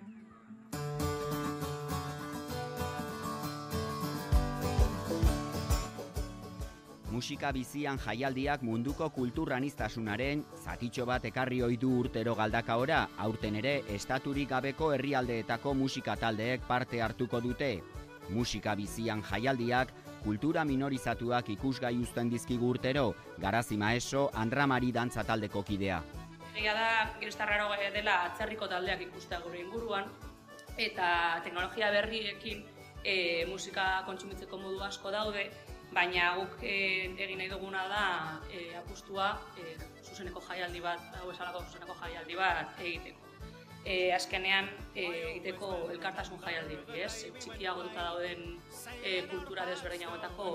Musika bizian jaialdiak munduko kulturanistasunaren zatitxo bat ekarri ohi du urtero galdakaora, aurten ere estaturik gabeko herrialdeetako musika taldeek parte hartuko dute. Musika bizian jaialdiak kultura minorizatuak ikusgai uzten dizkigu urtero, garazi maeso Andramari dantza taldeko kidea. Egia da, girestarraro dela atzerriko taldeak ikustea gure inguruan, eta teknologia berriekin e, musika kontsumitzeko modu asko daude, baina guk e, egin nahi duguna da e, apustua e, zuzeneko jaialdi bat, hau esalako zuzeneko jaialdi bat egiteko. E, azkenean e, egiteko elkartasun jaialdi ez? Txikiago duta dauden e, kultura desberdinagoetako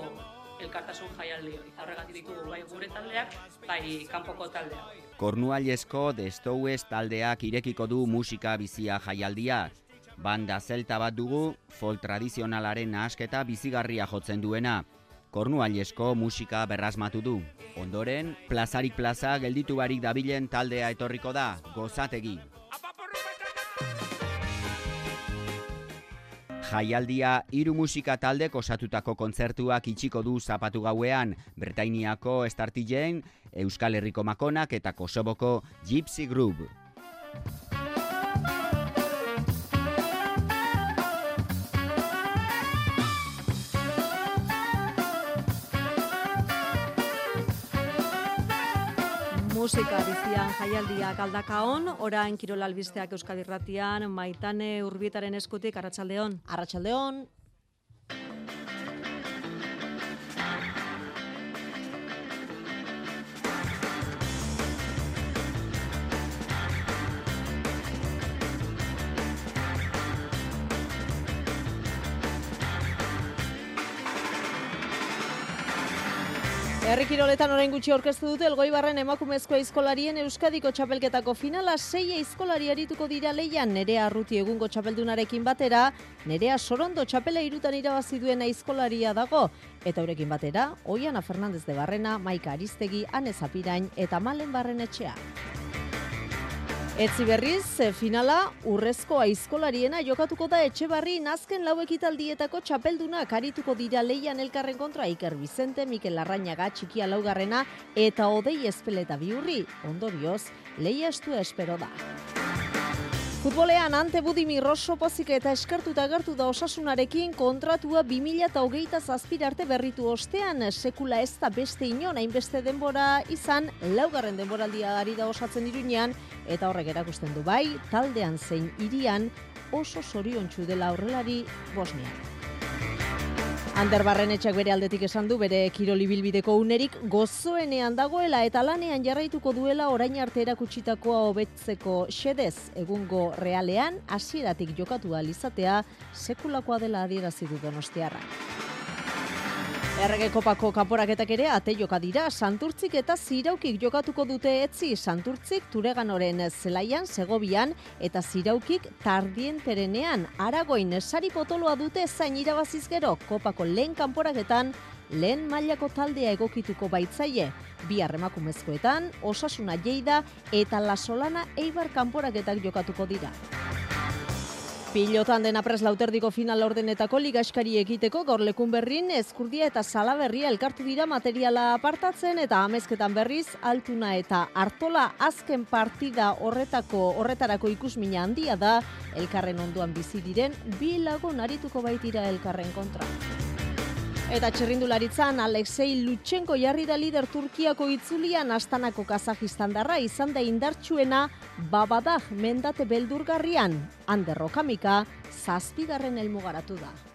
elkartasun jaialdi hori. Horregatik ditugu bai gure taldeak, bai kanpoko taldeak. Kornualiesko Destouez taldeak irekiko du musika bizia jaialdia. Banda zelta bat dugu, folk tradizionalaren nahasketa bizigarria jotzen duena. Kornualiesko musika berrazmatu du. Ondoren, plazarik plaza gelditu barik dabilen taldea etorriko da, gozategi. Jaialdia hiru musika taldek osatutako kontzertuak itxiko du zapatu gauean, Bretainiako Estartilen, Euskal Herriko Makonak eta Kosoboko Gypsy Group. Musika bizian jaialdia galdaka on, orain kirol albisteak Euskadirratian, maitane urbietaren eskutik, Arratxaldeon. Arratxaldeon. Herri kiroletan orain gutxi aurkeztu dute Elgoibarren emakumezko aizkolarien Euskadiko txapelketako finala sei aizkolari arituko dira leian Nerea Arruti egungo txapeldunarekin batera, Nerea Sorondo txapela irutan irabazi duen aizkolaria dago eta horrekin batera, Oiana Fernandez de Barrena, Maika Aristegi, Ane Zapirain eta Malen Barrenetxea. Etzi berriz, eh, finala urrezko aizkolariena jokatuko da etxe barri nazken lau ekitaldietako txapelduna karituko dira leian elkarren kontra Iker Vicente, Mikel Larrañaga, txikia laugarrena eta odei ezpeleta biurri. Ondorioz, leia estua espero da. Futbolean ante Budimir Rosso pozik eta eskartuta agertu da osasunarekin kontratua 2008 zazpir arte berritu ostean sekula ez da beste inon hainbeste denbora izan laugarren denboraldia ari da osatzen irunean eta horrek erakusten du bai taldean zein irian oso zoriontsu dela horrelari Bosnian. Ander Barrenetxak bere aldetik esan du bere kiroli bilbideko unerik gozoenean dagoela eta lanean jarraituko duela orain arte erakutsitakoa hobetzeko xedez egungo realean hasieratik jokatu izatea sekulakoa dela adierazi du Donostiarra. Errege kopako kanporaketak ere ate joka dira, Santurtzik eta Ziraukik jokatuko dute etzi, Santurtzik Tureganoren zelaian, Segobian, eta Ziraukik tardienterenean, Aragoin sari potoloa dute zain irabaziz gero, kopako lehen kanporaketan, lehen mailako taldea egokituko baitzaie, bi harremakumezkoetan, osasuna jeida eta lasolana eibar kanporaketak jokatuko dira. Pilotan dena pres lauterdiko final ordenetako ligaskari egiteko gaur lekun berrin ezkurdia eta salaberria elkartu dira materiala apartatzen eta amezketan berriz altuna eta artola azken partida horretako horretarako ikusmina handia da elkarren onduan bizi diren bi lagun arituko baitira elkarren kontra. Eta txerrindularitzan Alexei Lutsenko jarri da lider Turkiako itzulian astanako Kazajistandarra izan da indartsuena babadak mendate beldurgarrian. Ander Rokamika, zazpigarren elmugaratu da.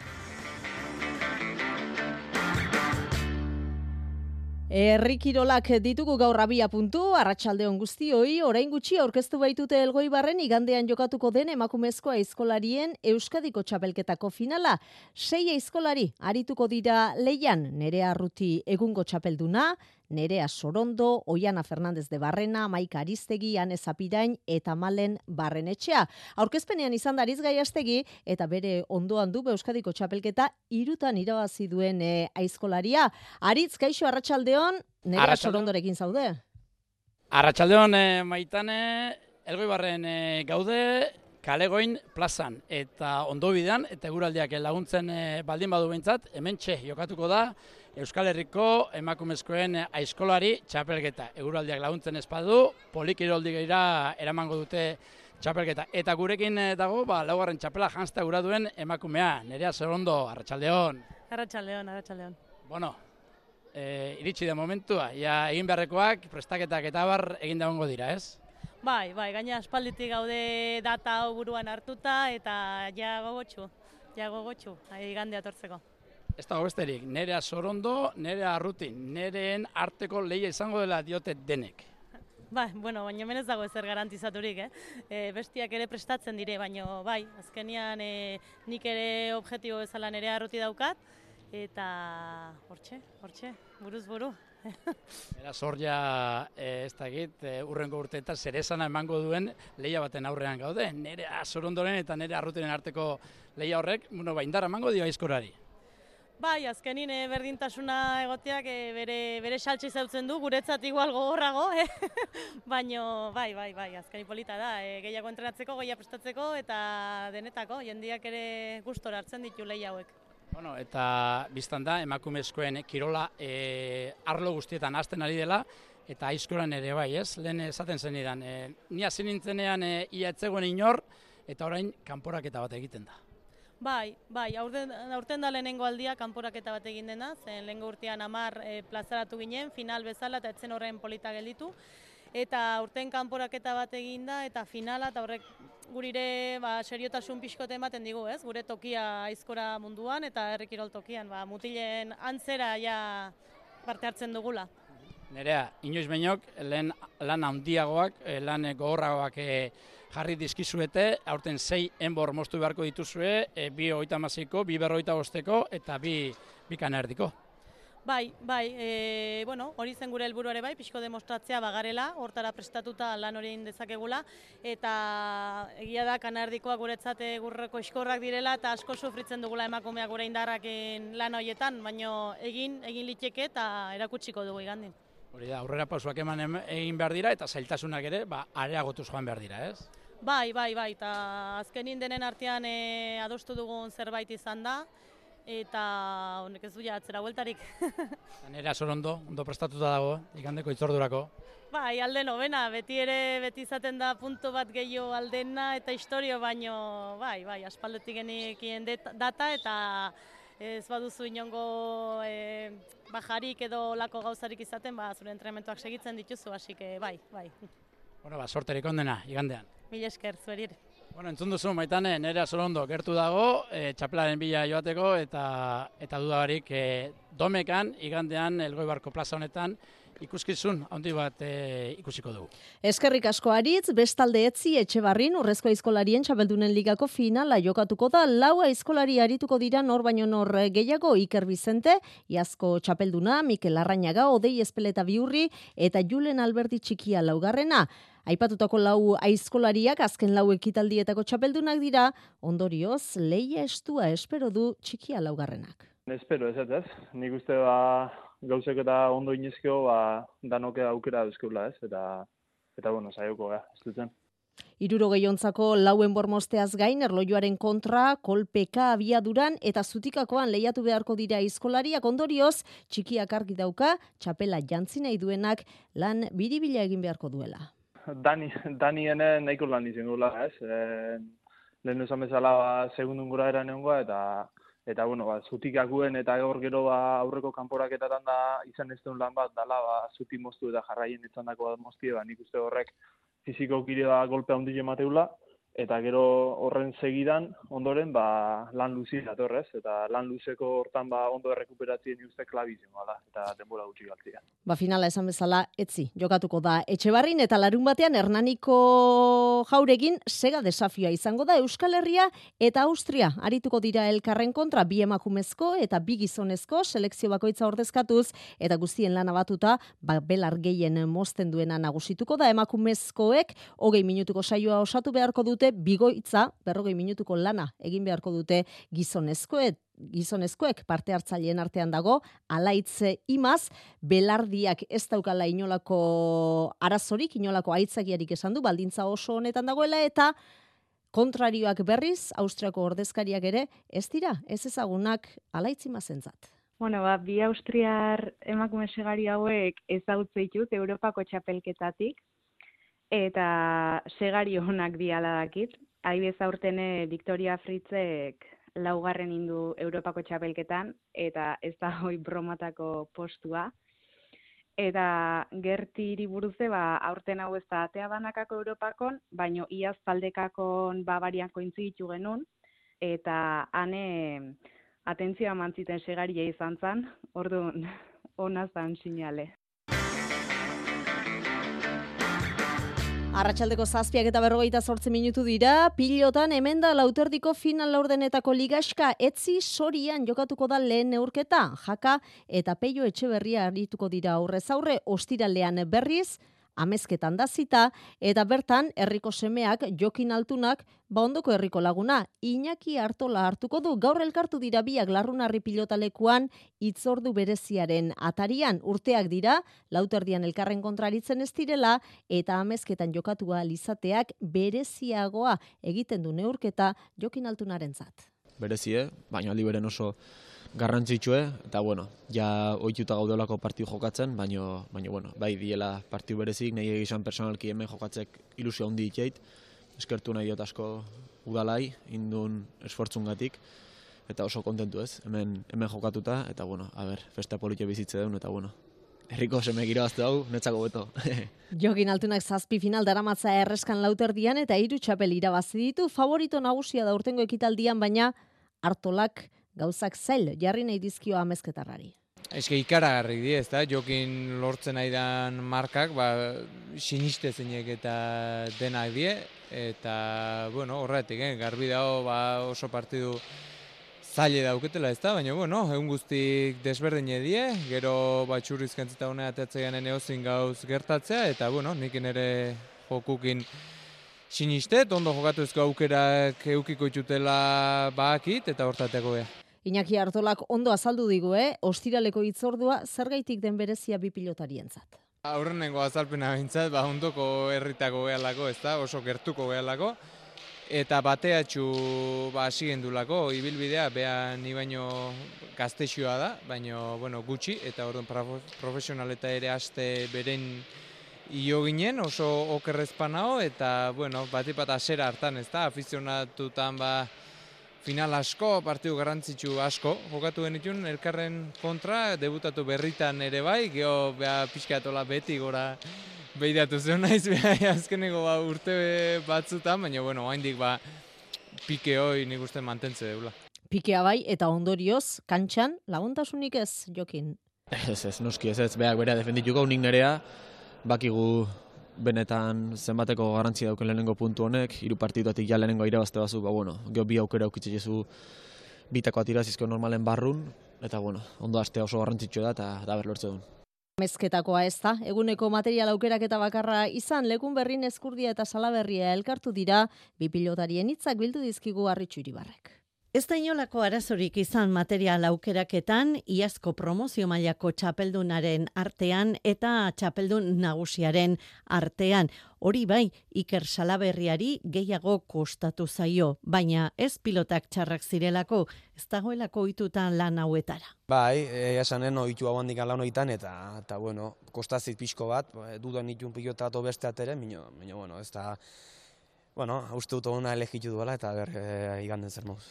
Errikirolak ditugu gaur abia puntu, arratsaldeon guztioi, orain gutxi aurkeztu baitute elgoi barren igandean jokatuko den emakumezkoa aizkolarien Euskadiko txapelketako finala. Sei aizkolari arituko dira leian, nere arruti egungo txapelduna, Nerea Sorondo, Oiana Fernandez de Barrena, Maika Aristegi, Ane Zapirain eta Malen Barrenetxea. Aurkezpenean izan da Arizgai Astegi eta bere ondoan du Euskadiko txapelketa irutan irabazi duen e, aizkolaria. Aritz, kaixo, arratsaldeon Nerea Sorondorekin zaude? Arratxaldeon, e, maitane, elgoi barren e, gaude, kalegoin plazan eta ondo bidean, eta eguraldiak laguntzen e, baldin badu behintzat, hemen txe, jokatuko da, Euskal Herriko emakumezkoen aizkolari txapelketa. Eguraldiak laguntzen espadu, polikiroldi gehiara eramango dute txapelketa. Eta gurekin eh, dago, ba, laugarren txapela jantzta gura duen emakumea. Nerea Zerondo, Arratxaldeon. Arratxaldeon, Arratxaldeon. Bueno, e, iritsi da momentua. Ja, egin beharrekoak, prestaketak eta bar egin dagoengo dira, ez? Bai, bai, gaina aspalditik gaude data hau buruan hartuta eta ja gogotxu, ja gogotxu, gandea tortzeko. Ez dago besterik, nerea sorondo, nerea arrutin, nereen arteko leia izango dela diote denek. Bai, bueno, baina hemen ez dago ezer garantizaturik, eh? E, bestiak ere prestatzen dire, baina bai, azkenian e, nik ere objektibo bezala nerea arruti daukat, eta hortxe, hortxe, buruz buru. [laughs] Era zorja e, ez dakit, e, urrengo urteetan zer emango duen leia baten aurrean gaude. Nere azorondoren eta nere arrutinen arteko leia horrek, bueno, ba, indara emango dio aizkorari. Bai, azkenin eh, berdintasuna egoteak eh, bere, bere saltxe zautzen du, guretzat igual gogorrago, eh? [laughs] baina bai, bai, bai, azkeni polita da, eh, gehiago entrenatzeko, gehiago prestatzeko eta denetako, jendiak ere gustora hartzen ditu lehi hauek. Bueno, eta biztan da, emakumezkoen kirola e, arlo guztietan hasten ari dela, eta aizkoran ere bai, ez? Lehen esaten zen idan, e, ni hasi nintzenean e, ia etzegoen inor, eta orain kanporaketa bat egiten da. Bai, bai, aurten, aurten da lehenengo aldia kanporaketa bat egin dena, zen lehengo urtean amar e, plazaratu ginen, final bezala eta etzen horren polita gelditu. Eta urten kanporaketa bat egin da, eta finala, eta horrek gurire ba, seriotasun pixkote ematen digu, ez? Gure tokia aizkora munduan eta errekirol tokian, ba, mutilen antzera ja parte hartzen dugula. Nerea, inoiz bainok, lehen lan handiagoak, eh, lan gogorragoak e, jarri dizkizuete, aurten zei enbor moztu beharko dituzue, e, bi oita maziko, bi berroita bosteko eta bi, bi kanerdiko. Bai, bai, e, bueno, hori zen gure helburu ere bai, pixko demostratzea bagarela, hortara prestatuta lan hori dezakegula, eta egia da kanardikoa guretzate gurreko iskorrak direla, eta asko sufritzen dugula emakumea gure indarraken lan horietan, baino egin, egin liteke eta erakutsiko dugu igandin. Hori da, aurrera pausuak eman egin behar dira, eta zailtasunak ere, ba, areagotuz joan behar dira, ez? Bai, bai, bai, eta azkenin denen artean e, adostu dugun zerbait izan da, eta honek ez duia atzera hueltarik. [laughs] Nera ondo, ondo prestatuta dago, ikandeko itzordurako. Bai, alde nobena, beti ere beti izaten da punto bat gehiago aldena eta historio baino, bai, bai, aspaldetik genikien data eta ez baduzu inongo e, bajarik edo lako gauzarik izaten, ba, zure entrementuak segitzen dituzu, hasi bai, bai. Bueno, ba, sorterik ondena, igandean. Mil esker, zueri Bueno, entzun duzu, maitane, nire azorondo gertu dago, e, txapelaren bila joateko, eta eta dudabarik e, domekan, igandean, elgoi barko plaza honetan, ikuskizun handi bat e, ikusiko dugu. Eskerrik asko aritz, bestalde etzi etxe barrin, urrezko aizkolarien txabeldunen ligako finala jokatuko da, lau aizkolari arituko dira nor baino nor gehiago Iker Bizente, iazko txapelduna, Mikel Arrañaga, Odei Espeleta Biurri, eta Julen Alberti Txikia laugarrena. Aipatutako lau aizkolariak azken lau ekitaldietako txapeldunak dira, ondorioz, leia estua espero du txikia laugarrenak. Espero ez ez, nik uste ba, gauzek eta ondo inezkio, ba, danoke aukera duzkeula ez, eta, eta bueno, saioko, ja, ez dutzen. Iruro gehiontzako lauen bormosteaz gain, erlojuaren kontra, kolpeka abiaduran eta zutikakoan lehiatu beharko dira izkolariak ondorioz, txikiak argi dauka, txapela jantzinei duenak lan biribila egin beharko duela. Dani, Dani ene nahiko lan izan gula, ez? E, lehen esan bezala, ba, segundun gura era eta, eta, bueno, ba, zutik akuen, eta gaur gero, ba, aurreko kanporaketatan da, izan ez lan bat, dala, ba, zuti moztu eta jarraien izan dako bat moztie, ba, nik uste horrek fiziko kire da golpea hundi emateula, eta gero horren segidan ondoren ba, lan luzi datorrez eta lan luzeko hortan ba, ondo errekuperatzen uste klabizien da eta denbora gutxi galtzia. Ba finala esan bezala etzi jokatuko da Etxebarrin eta larun batean Hernaniko jauregin sega desafioa izango da Euskal Herria eta Austria arituko dira elkarren kontra bi emakumezko eta bi gizonezko selekzio bakoitza ordezkatuz eta guztien lana batuta ba, belar gehien mosten duena nagusituko da emakumezkoek hogei minutuko saioa osatu beharko dut dute bigoitza, berrogei minutuko lana egin beharko dute gizonezkoet, gizonezkoek parte hartzaileen artean dago, alaitze imaz, belardiak ez daukala inolako arazorik, inolako aitzagiarik esan du, baldintza oso honetan dagoela, eta kontrarioak berriz, Austriako ordezkariak ere, ez dira, ez ezagunak alaitzima zentzat. Bueno, ba, bi Austriar emakume segari hauek ez ditut Europako txapelketatik, eta segari honak diala dakit. Aibez aurtene Victoria Fritzek laugarren indu Europako txapelketan, eta ez da hoi bromatako postua. Eta gerti buruze, ba, aurten hau ez da atea banakako Europakon, baino iaz taldekakon babarian kointzitu genuen, eta hane atentzioa mantziten segaria izan zan, orduan [laughs] ona zan sinale. Arratxaldeko zazpiak eta berrogeita sortzen minutu dira, pilotan hemen da lauterdiko final laurdenetako ligaska etzi sorian jokatuko da lehen neurketa, jaka eta peio etxe berria arituko dira aurrez aurre, ostiralean berriz, amezketan dazita, eta bertan herriko semeak jokin altunak ba ondoko herriko laguna. Iñaki hartola hartuko du, gaur elkartu dira biak larrunarri pilotalekuan itzordu bereziaren atarian urteak dira, lauterdian elkarren kontraritzen ez direla, eta amezketan jokatua lizateak bereziagoa egiten du neurketa jokin altunaren zat. Berezie, baina liberen oso garrantzitsue eta bueno, ja ohituta gaudelako partiu jokatzen, baino baino bueno, bai diela partiu berezik, nei egizan personalki hemen jokatzek ilusio handi ditzait. Eskertu nahi dut asko udalai indun esfortzungatik eta oso kontentu ez, hemen hemen jokatuta eta bueno, a ber, festa politxe bizitze duen eta bueno, Herriko seme gira hau, netzako beto. [laughs] Jogin altunak zazpi final daramatza erreskan lauterdian eta hiru txapel irabazi ditu. Favorito nagusia da urtengo ekitaldian, baina hartolak gauzak zail jarri nahi dizkio amezketarrari. Eske ikaragarri di, ez da, jokin lortzen nahi dan markak, ba, siniste zeinek eta denak die, eta, bueno, horretik, eh, garbi dago ba, oso partidu zaile dauketela, ez da, baina, bueno, egun guztik desberdin die, gero ba, txurriz kentzita honea ateatzean eozin gauz gertatzea, eta, bueno, nik ere jokukin sinistet, ondo jokatu ezko aukerak eukiko itxutela bakit, eta hortateko beha. Iñaki Artolak ondo azaldu digu, eh? Ostiraleko hitzordua zergaitik den berezia bi pilotarientzat. Aurrenengo azalpena bintzat, ba ondoko herritako gehalako, ez da, oso gertuko gehalako. Eta bateatxu ba, asigendulako, ibilbidea, beha ni baino gaztexua da, baino bueno, gutxi, eta orduan profesionaleta ere aste beren io ginen, oso okerrezpanao, eta bueno, batipat asera hartan, ez da, afizionatutan ba, final asko, partidu garrantzitsu asko, jokatu genitun, elkarren kontra, debutatu berritan ere bai, geho beha pixkatola beti gora behidatu zen [laughs] naiz, beha azkeneko ba, urte batzutan, baina bueno, haindik ba, pike hoi nik uste mantentze deula. Pikea bai, eta ondorioz, kantxan, laguntasunik ez, Jokin? Ez ez, noski ez ez, beha berea defendituko, nik nerea, bakigu benetan zenbateko garrantzi dauken lehenengo puntu honek, hiru partiduatik ja lehenengo irabazte bazu, ba bueno, geho bi aukera aukitze jesu bitako atirazizko normalen barrun, eta bueno, ondo astea oso garrantzitsua da, eta da berlortze duen. Mezketakoa ez da, eguneko material aukerak eta bakarra izan, lekun berrin eskurdia eta salaberria elkartu dira, bi pilotarien hitzak bildu dizkigu harritxu iribarrek. Ez da inolako arazorik izan material aukeraketan, iazko promozio mailako txapeldunaren artean eta txapeldun nagusiaren artean. Hori bai, Iker Salaberriari gehiago kostatu zaio, baina ez pilotak txarrak zirelako, ez dagoelako itutan lan hauetara. Bai, egia esanen oitu hau handik lan oitan, eta, eta bueno, kostazit pixko bat, dudan nituen pilotato beste atere, minio, minio, bueno, ez da, bueno, uste dut ona elegitu duela eta ber, e, iganden zer moz.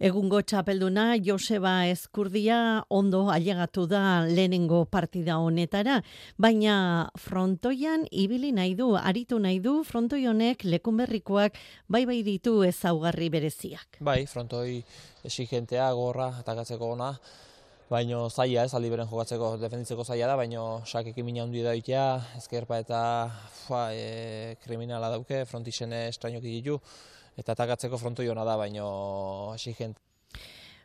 Egungo txapelduna Joseba Eskurdia ondo ailegatu da lehenengo partida honetara, baina frontoian ibili nahi du, aritu nahi du, frontoi honek lekunberrikoak bai bai ditu ezaugarri bereziak. Bai, frontoi exigentea, gorra, atakatzeko ona, baino zaila ez, aldi beren jokatzeko, defenditzeko zaila da, baino sakekin mina hundi da itea, ezkerpa eta fua, e, kriminala dauke, frontixene estrainoki ditu, eta takatzeko frontoi hona da, baino exigent.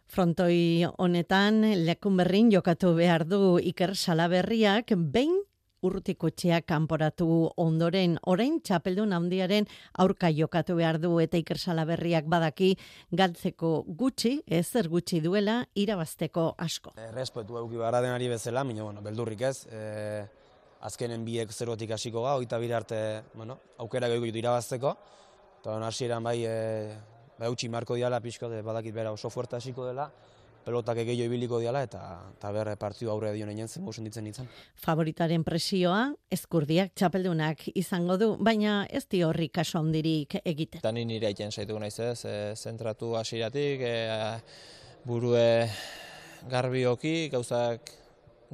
Frontoi honetan, lekun berrin jokatu behar du Iker Salaberriak, behin urrutiko txeak kanporatu ondoren, orain txapeldun handiaren aurka jokatu behar du eta ikersala berriak badaki galtzeko gutxi, ezer gutxi duela, irabazteko asko. Errespetu euki behar denari bezala, minio, bueno, beldurrik ez, e, azkenen biek zerotik hasiko ga, oita arte, bueno, aukera gehiago irabazteko, eta hasieran bai, e, bai utxi marko diala pixko, de, badakit bera oso fuerte hasiko dela, pelotak egeio ibiliko diala eta eta berre partidu aurre dio neien zen mosun ditzen nintzen. Favoritaren presioa eskurdiak txapeldunak izango du, baina ez di horri kaso handirik egiten. Eta ni nire aitzen zaitu naiz ez, e, zentratu hasiratik, e, burue garbioki, gauzak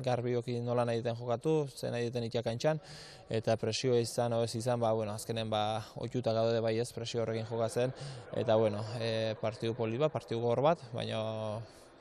garbioki nola nahi duten jokatu, zen nahi duten itiakantxan, eta presio izan, oez izan, ba, bueno, azkenen ba, oituta gaude bai ez presio horrekin jokatzen, eta bueno, e, partidu poli bat, partidu gor bat, baina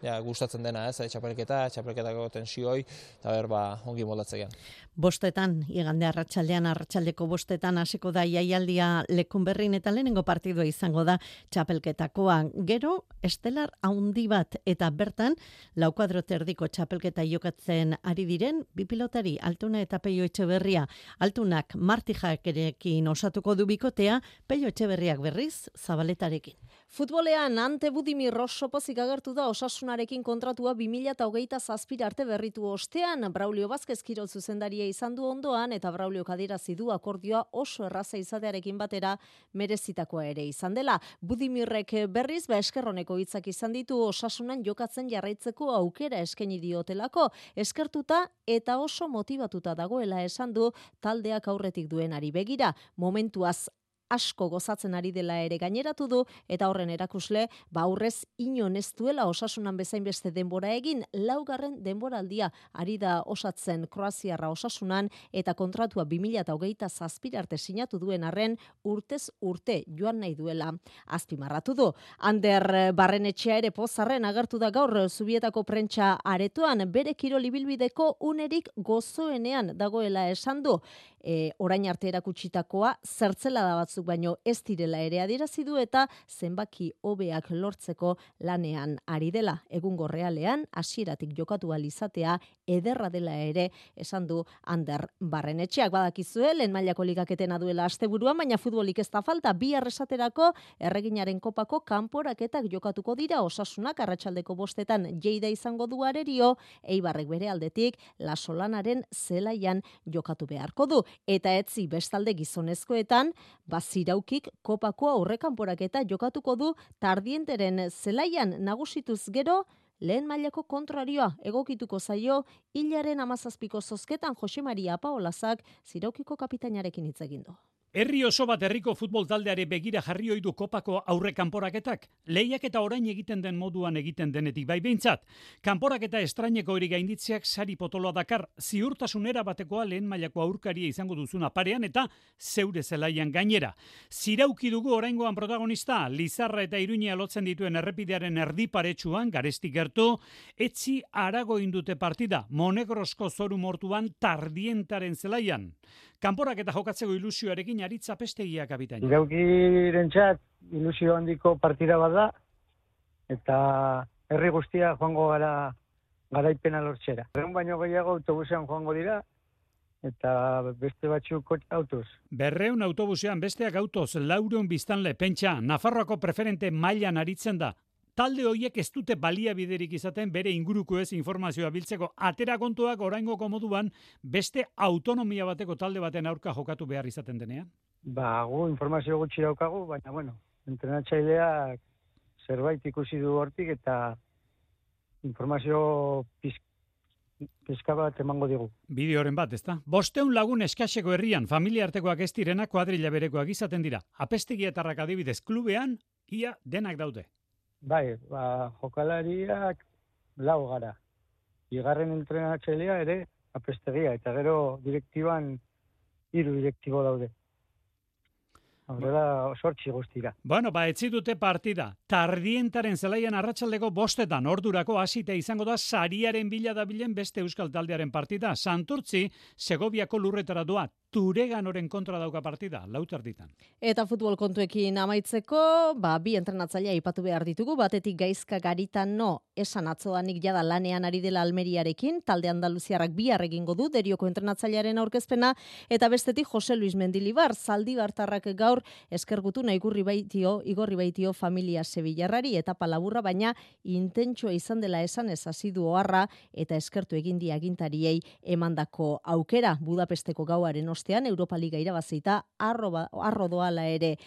ja, gustatzen dena, ez, txapelketa, txapelketako tensioi, eta ber, ba, ongi moldatzean. Bostetan, igande arratsaldean arratsaldeko bostetan hasiko da jaialdia lekun berrin eta lehenengo partidua izango da txapelketakoa. Gero, estelar haundi bat eta bertan, laukuadro terdiko txapelketa jokatzen ari diren, bi pilotari, altuna eta peio etxeberria, altunak martijak erekin osatuko du bikotea, peio etxeberriak berriz, zabaletarekin. Futbolean, ante Budimir Rosopozik agertu da osasunarekin kontratua 2008 zazpira arte berritu ostean, Braulio Bazkez kirol zuzendaria izan du ondoan, eta Braulio kadirazi du akordioa oso erraza izatearekin batera merezitakoa ere izan dela. Budimirrek berriz, ba eskerroneko hitzak izan ditu osasunan jokatzen jarraitzeko aukera eskaini diotelako, eskertuta eta oso motivatuta dagoela esan du taldeak aurretik duenari begira. Momentuaz asko gozatzen ari dela ere gaineratu du eta horren erakusle ba aurrez inon ez duela osasunan bezain beste denbora egin laugarren denboraldia ari da osatzen Kroaziarra osasunan eta kontratua 2027 zazpira arte sinatu duen arren urtez urte joan nahi duela azpimarratu du. Ander Barrenetxea ere pozarren agertu da gaur zubietako prentsa aretoan bere kirolibilbideko unerik gozoenean dagoela esan du e, orain arte erakutsitakoa zertzela da batzuk baino ez direla ere adierazi du eta zenbaki hobeak lortzeko lanean ari dela. Egungo realean hasieratik jokatu alizatea ederra dela ere esan du Ander Barrenetxeak. Badakizue lehen mailako ligaketena duela asteburuan baina futbolik ez da falta. Bi arresaterako erreginaren kopako kanporaketak jokatuko dira. Osasunak arratsaldeko bostetan jeida izango du arerio. Eibarrek bere aldetik la solanaren zelaian jokatu beharko du eta etzi bestalde gizonezkoetan, baziraukik kopako aurrekanporak eta jokatuko du tardienteren zelaian nagusituz gero, lehen mailako kontrarioa egokituko zaio hilaren amazazpiko zozketan Jose Maria Paolazak ziraukiko kapitainarekin hitz egin du. Herri oso bat herriko futbol taldeare begira jarri oidu kopako aurre kanporaketak. Lehiak eta orain egiten den moduan egiten denetik bai behintzat. Kanporaketa estraineko hori gainditzeak sari potoloa dakar, ziurtasunera batekoa lehen mailako aurkaria izango duzuna parean eta zeure zelaian gainera. Zirauki dugu oraingoan protagonista, Lizarra eta Iruña lotzen dituen errepidearen erdi paretsuan, garesti gertu, etzi arago indute partida, monegrosko zoru mortuan tardientaren zelaian. Kanporak eta jokatzeko ilusioarekin aritza pestegia kapitain. Iraukiren txat, ilusio handiko partida bat da, eta herri guztia joango gara garaipena lortxera. Erren baino gehiago autobusean joango dira, eta beste batzuk autoz. Berreun autobusean besteak autoz, laureun biztanle, pentsa, Nafarroako preferente mailan aritzen da, talde horiek ez dute baliabiderik izaten bere inguruko ez informazioa biltzeko atera kontuak oraingo komoduan beste autonomia bateko talde baten aurka jokatu behar izaten denean? Ba, gu informazio gutxi daukagu, baina bueno, entrenatzaileak zerbait ikusi du hortik eta informazio pizka bat emango digu. Bideoren bat, ezta? Bosteun lagun eskaseko herrian, familia artekoak ez direna kuadrilla berekoak izaten dira. Apestegietarrak adibidez klubean, ia denak daude. Bai, ba, jokalariak lau gara. Igarren entrenatzailea ere apestegia, eta gero direktiban hiru direktibo daude. Horrela, sortzi guztira. Bueno, ba, etzi partida. Tardientaren zelaian arratsaldeko bostetan ordurako hasite izango da sariaren bila da bilen beste euskal taldearen partida. Santurtzi, Segoviako lurretara doa. Tureganoren kontra dauka partida, lauter ditan. Eta futbol kontuekin amaitzeko, ba, bi entrenatzailea ipatu behar ditugu, batetik gaizka garitan no, esan atzoanik jada lanean ari dela Almeriarekin, talde Andaluziarrak bi egingo du, derioko entrenatzailearen aurkezpena, eta bestetik Jose Luis Mendilibar, zaldi bartarrak gaur eskergutu nahi gurri baitio, igorri baitio familia Sevillarrari. Eta palaburra, baina intentsua izan dela esan ez azidu oharra eta eskertu egin diagintariei emandako aukera. Budapesteko gauaren ostean Europa Liga irabazita arro, arro doala ere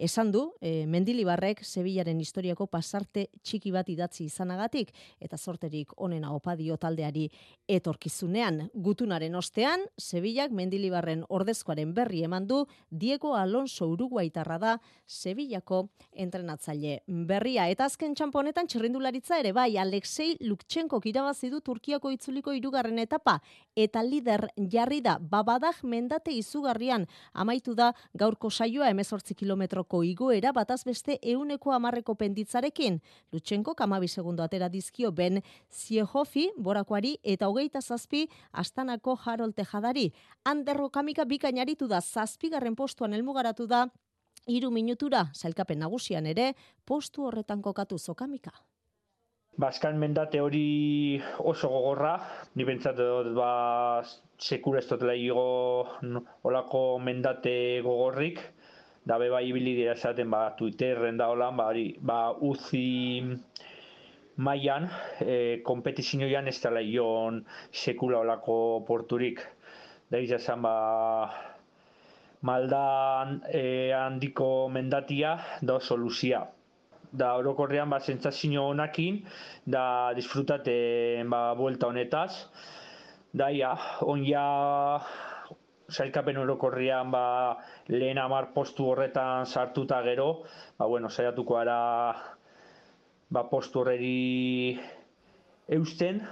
Esan du, e, Mendilibarrek Sevillaren historiako pasarte txiki bat idatzi izanagatik eta sorterik onena opa dio taldeari etorkizunean. Gutunaren ostean, Sevillak Mendilibarren ordezkoaren berri eman du Diego Alonso Uruguaitarra da Sevillako entrenatzaile berria. Eta azken txamponetan txerrindularitza ere bai Alexei Lukchenko irabazi du Turkiako itzuliko irugarren etapa eta lider jarri da babadak mendate izugarrian amaitu da gaurko saioa emezortzi kilometro euroko igoera bataz beste euneko amarreko penditzarekin. Lutsenko kamabi segundo atera dizkio ben Ziehofi, borakoari eta hogeita zazpi astanako Harold Tejadari. Anderro kamika bikainaritu da zazpigarren postuan elmugaratu da Hiru minutura, zailkapen nagusian ere, postu horretan kokatu zokamika. Baskan mendate hori oso gogorra, ni bentsat ba, sekura ez dutela igo olako mendate gogorrik, da be bai ibili dira esaten ba, Twitterren da holan, ba, ba uzi maian, e, kompetizioan ez dela ion sekula olako porturik. Da izan ba, maldan e, handiko mendatia da soluzia. Da orokorrean ba sentsazio honakin da disfrutate ba vuelta honetaz. Da ja, on ja sailkapen orokorrean ba lehen amar postu horretan sartuta gero, ba bueno, saiatuko ara ba postu horreri eusten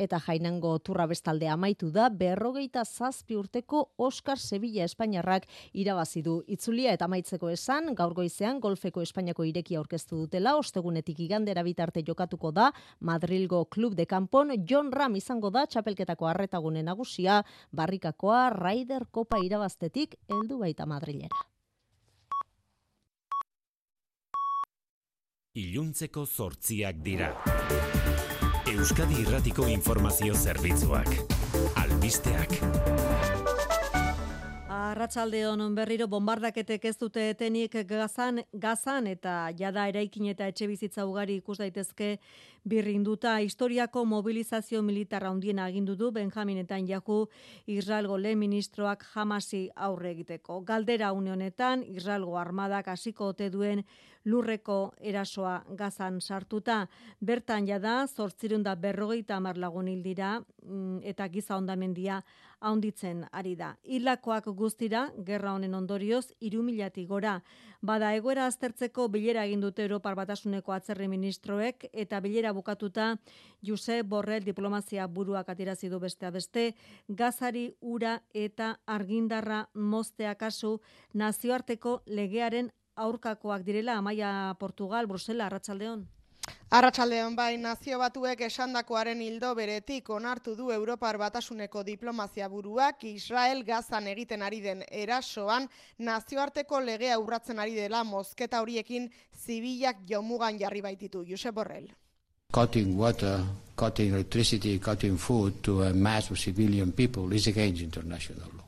eta jainango turra bestalde amaitu da berrogeita zazpi urteko Oscar Sevilla Espainiarrak irabazi du. Itzulia eta amaitzeko esan, gaur goizean golfeko Espainiako ireki aurkeztu dutela, ostegunetik igandera bitarte jokatuko da, Madrilgo Club de Campon, John Ram izango da, txapelketako arretagune nagusia, barrikakoa, Raider Kopa irabaztetik, heldu baita Madrilera. Iluntzeko zortziak dira. Euskadi Irratiko Informazio Zerbitzuak. Albisteak. Arratsaldeon berriro bombardaketek ez dute etenik gazan, gazan eta jada eraikin eta etxe bizitza ugari ikus daitezke birrinduta historiako mobilizazio militar handien agindu du Benjamin Netanyahu Israelgo lehen ministroak jamasi aurre egiteko. Galdera une honetan Israelgo armadak hasiko ote duen lurreko erasoa gazan sartuta. Bertan jada, zortzirun da berrogeita amar lagun dira mm, eta giza ondamendia haunditzen ari da. Hilakoak guztira, gerra honen ondorioz, irumilatik gora. Bada egoera aztertzeko bilera egin dute Europar Batasuneko atzerri ministroek eta bilera bukatuta Jose Borrell diplomazia buruak atirazi du bestea beste, gazari ura eta argindarra moztea kasu nazioarteko legearen aurkakoak direla Amaia Portugal, Brusela, Arratsaldeon. Arratsaldeon bai nazio batuek esandakoaren hildo beretik onartu du Europar Batasuneko diplomazia buruak Israel Gazan egiten ari den erasoan nazioarteko legea urratzen ari dela mozketa horiekin zibilak jomugan jarri baititu Josep Borrell. Cutting water, cutting electricity, cutting food to a mass of civilian people is against international.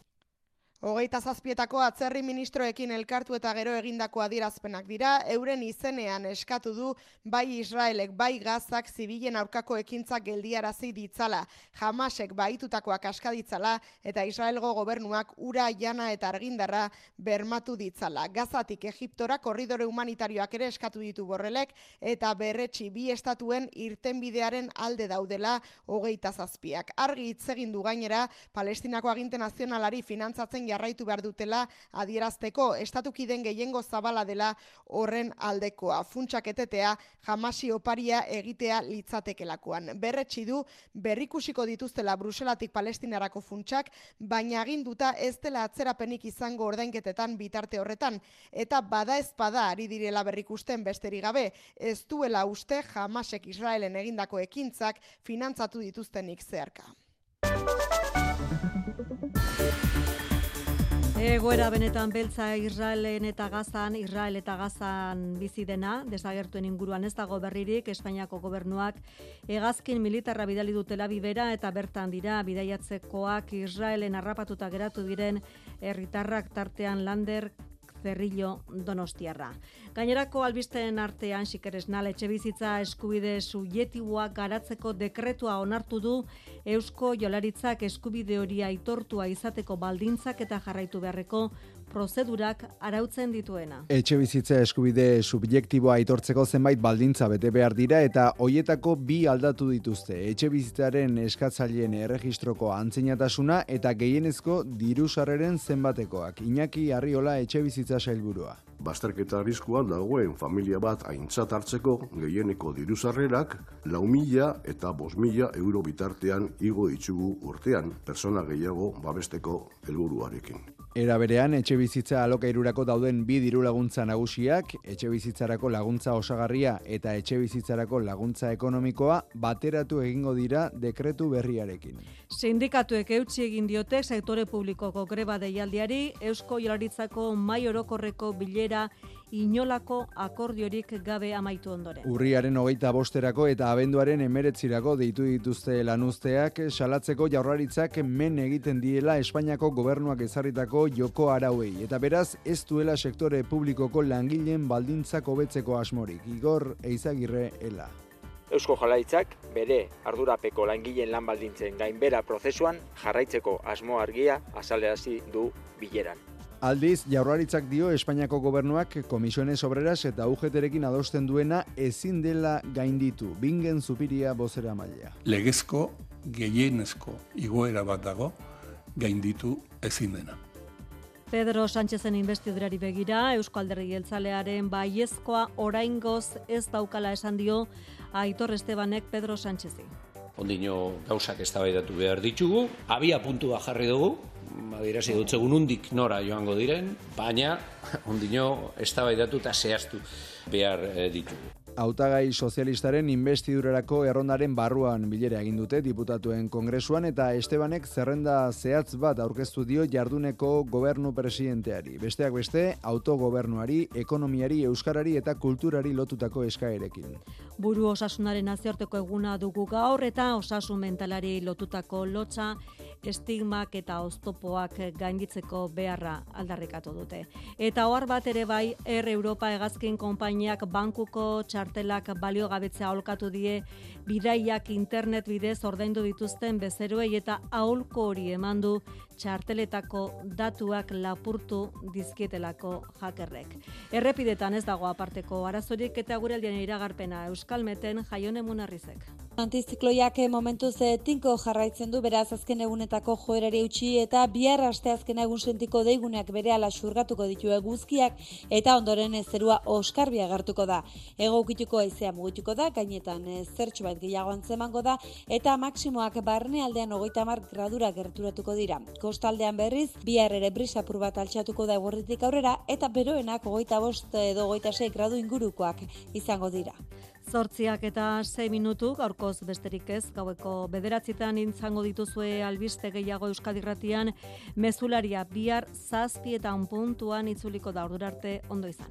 Hogeita zazpietako atzerri ministroekin elkartu eta gero egindako adierazpenak dira, euren izenean eskatu du bai Israelek bai gazak zibilen aurkako ekintzak geldiarazi ditzala, jamasek baitutakoak askaditzala eta Israelgo gobernuak ura jana eta argindarra bermatu ditzala. Gazatik Egiptora korridore humanitarioak ere eskatu ditu borrelek eta berretxi bi estatuen irtenbidearen alde daudela hogeita zazpiak. Argi itzegin du gainera, Palestinako aginte nazionalari finantzatzen jarraitu behar dutela adierazteko estatukiden gehiengo zabala dela horren aldekoa. Funtsak etetea jamasi oparia egitea litzatekelakoan. Berretsi du berrikusiko dituztela Bruselatik Palestinarako funtsak, baina aginduta ez dela atzerapenik izango ordainketetan bitarte horretan. Eta bada ez bada ari direla berrikusten besteri gabe, ez duela uste jamasek Israelen egindako ekintzak finantzatu dituztenik zeharka. Egoera benetan beltza Israelen eta Gazan, Israel eta Gazan bizi dena, desagertuen inguruan ez dago berririk, Espainiako gobernuak hegazkin militarra bidali dutela bibera eta bertan dira bidaiatzekoak Israelen harrapatuta geratu diren herritarrak tartean lander Zerrillo Donostiarra. Gainerako albisten artean sikeres nal etxe bizitza eskubide subjektiboak garatzeko dekretua onartu du Eusko Jolaritzak eskubide hori aitortua izateko baldintzak eta jarraitu beharreko prozedurak arautzen dituena. Etxe bizitza eskubide subjektiboa aitortzeko zenbait baldintza bete behar dira eta hoietako bi aldatu dituzte. Etxe bizitzaren eskatzaileen erregistroko antzinatasuna eta gehienezko diru sarreren zenbatekoak. Iñaki Arriola etxe bizitza sailburua. Basterketa arriskuan dagoen familia bat aintzat hartzeko gehieneko diru sarrerak lau mila eta bos mila euro bitartean igo ditugu urtean persona gehiago babesteko helburuarekin. Era berean, etxe bizitza alokairurako dauden bi diru laguntza nagusiak, etxe bizitzarako laguntza osagarria eta etxe bizitzarako laguntza ekonomikoa bateratu egingo dira dekretu berriarekin. Sindikatuek eutxi egin diote sektore publikoko greba deialdiari, Eusko Jolaritzako mai orokorreko bilera inolako akordiorik gabe amaitu ondoren. Urriaren hogeita bosterako eta abenduaren emeretzirako deitu dituzte lanuzteak salatzeko jaurlaritzak men egiten diela Espainiako gobernuak ezarritako joko arauei. Eta beraz, ez duela sektore publikoko langileen baldintzak hobetzeko asmorik. Igor Eizagirre Ela. Eusko Jalaitzak bere ardurapeko langileen lan baldintzen gainbera prozesuan jarraitzeko asmo argia azaleazi du bileran. Aldiz, jaurlaritzak dio Espainiako gobernuak komisiones obreras eta UGTrekin adosten duena ezin dela gainditu. Bingen zupiria bozera maila. Legezko, gehienezko igoera bat dago gainditu ezin dena. Pedro Sánchezen investidurari begira, Eusko Alderri Jeltzalearen baiezkoa oraingoz ez daukala esan dio Aitor Estebanek Pedro Sánchezi. Ondino gauzak eztabaidatu behar ditugu, abia puntua jarri dugu, adirazi dut segun undik nora joango diren, baina ondino eztabaidatu eta zehaztu behar eh, ditugu. Hautagai sozialistaren investidurarako errondaren barruan bilera egin dute diputatuen kongresuan eta Estebanek zerrenda zehatz bat aurkeztu dio jarduneko gobernu presidenteari. Besteak beste, autogobernuari, ekonomiari, euskarari eta kulturari lotutako eskaerekin. Buru osasunaren nazioarteko eguna dugu gaur eta osasun mentalari lotutako lotza estigmak eta oztopoak gainditzeko beharra aldarrikatu dute. Eta ohar bat ere bai, Er Europa hegazkin konpainiak bankuko txartelak balio gabetzea aholkatu die bidaiak internet bidez ordaindu dituzten bezeroei eta aholko hori emandu txarteletako datuak lapurtu dizkietelako jakerrek. Errepidetan ez dago aparteko arazorik eta gure aldean iragarpena Euskalmeten jaione munarrizek. Antizikloiak momentuz tinko jarraitzen du beraz azken egunetako joerari utzi eta bihar aste azken egun sentiko deiguneak berehala xurgatuko ditu eguzkiak eta ondoren zerua oskarbi agertuko da. Egokituko haizea mugituko da, gainetan zertxo bat gehiago antzemango da eta maksimoak barne aldean ogoita mar gradura gerturatuko dira. Kostaldean berriz, bihar ere brisapur bat altxatuko da egorritik aurrera eta beroenak ogoita bost edo ogoita sei gradu ingurukoak izango dira. Zortziak eta 6 minutu, gaurkoz besterik ez, gaueko bederatzitan intzango dituzue albiste gehiago euskadirratian, mezularia bihar zazpietan puntuan itzuliko da arte ondo izan.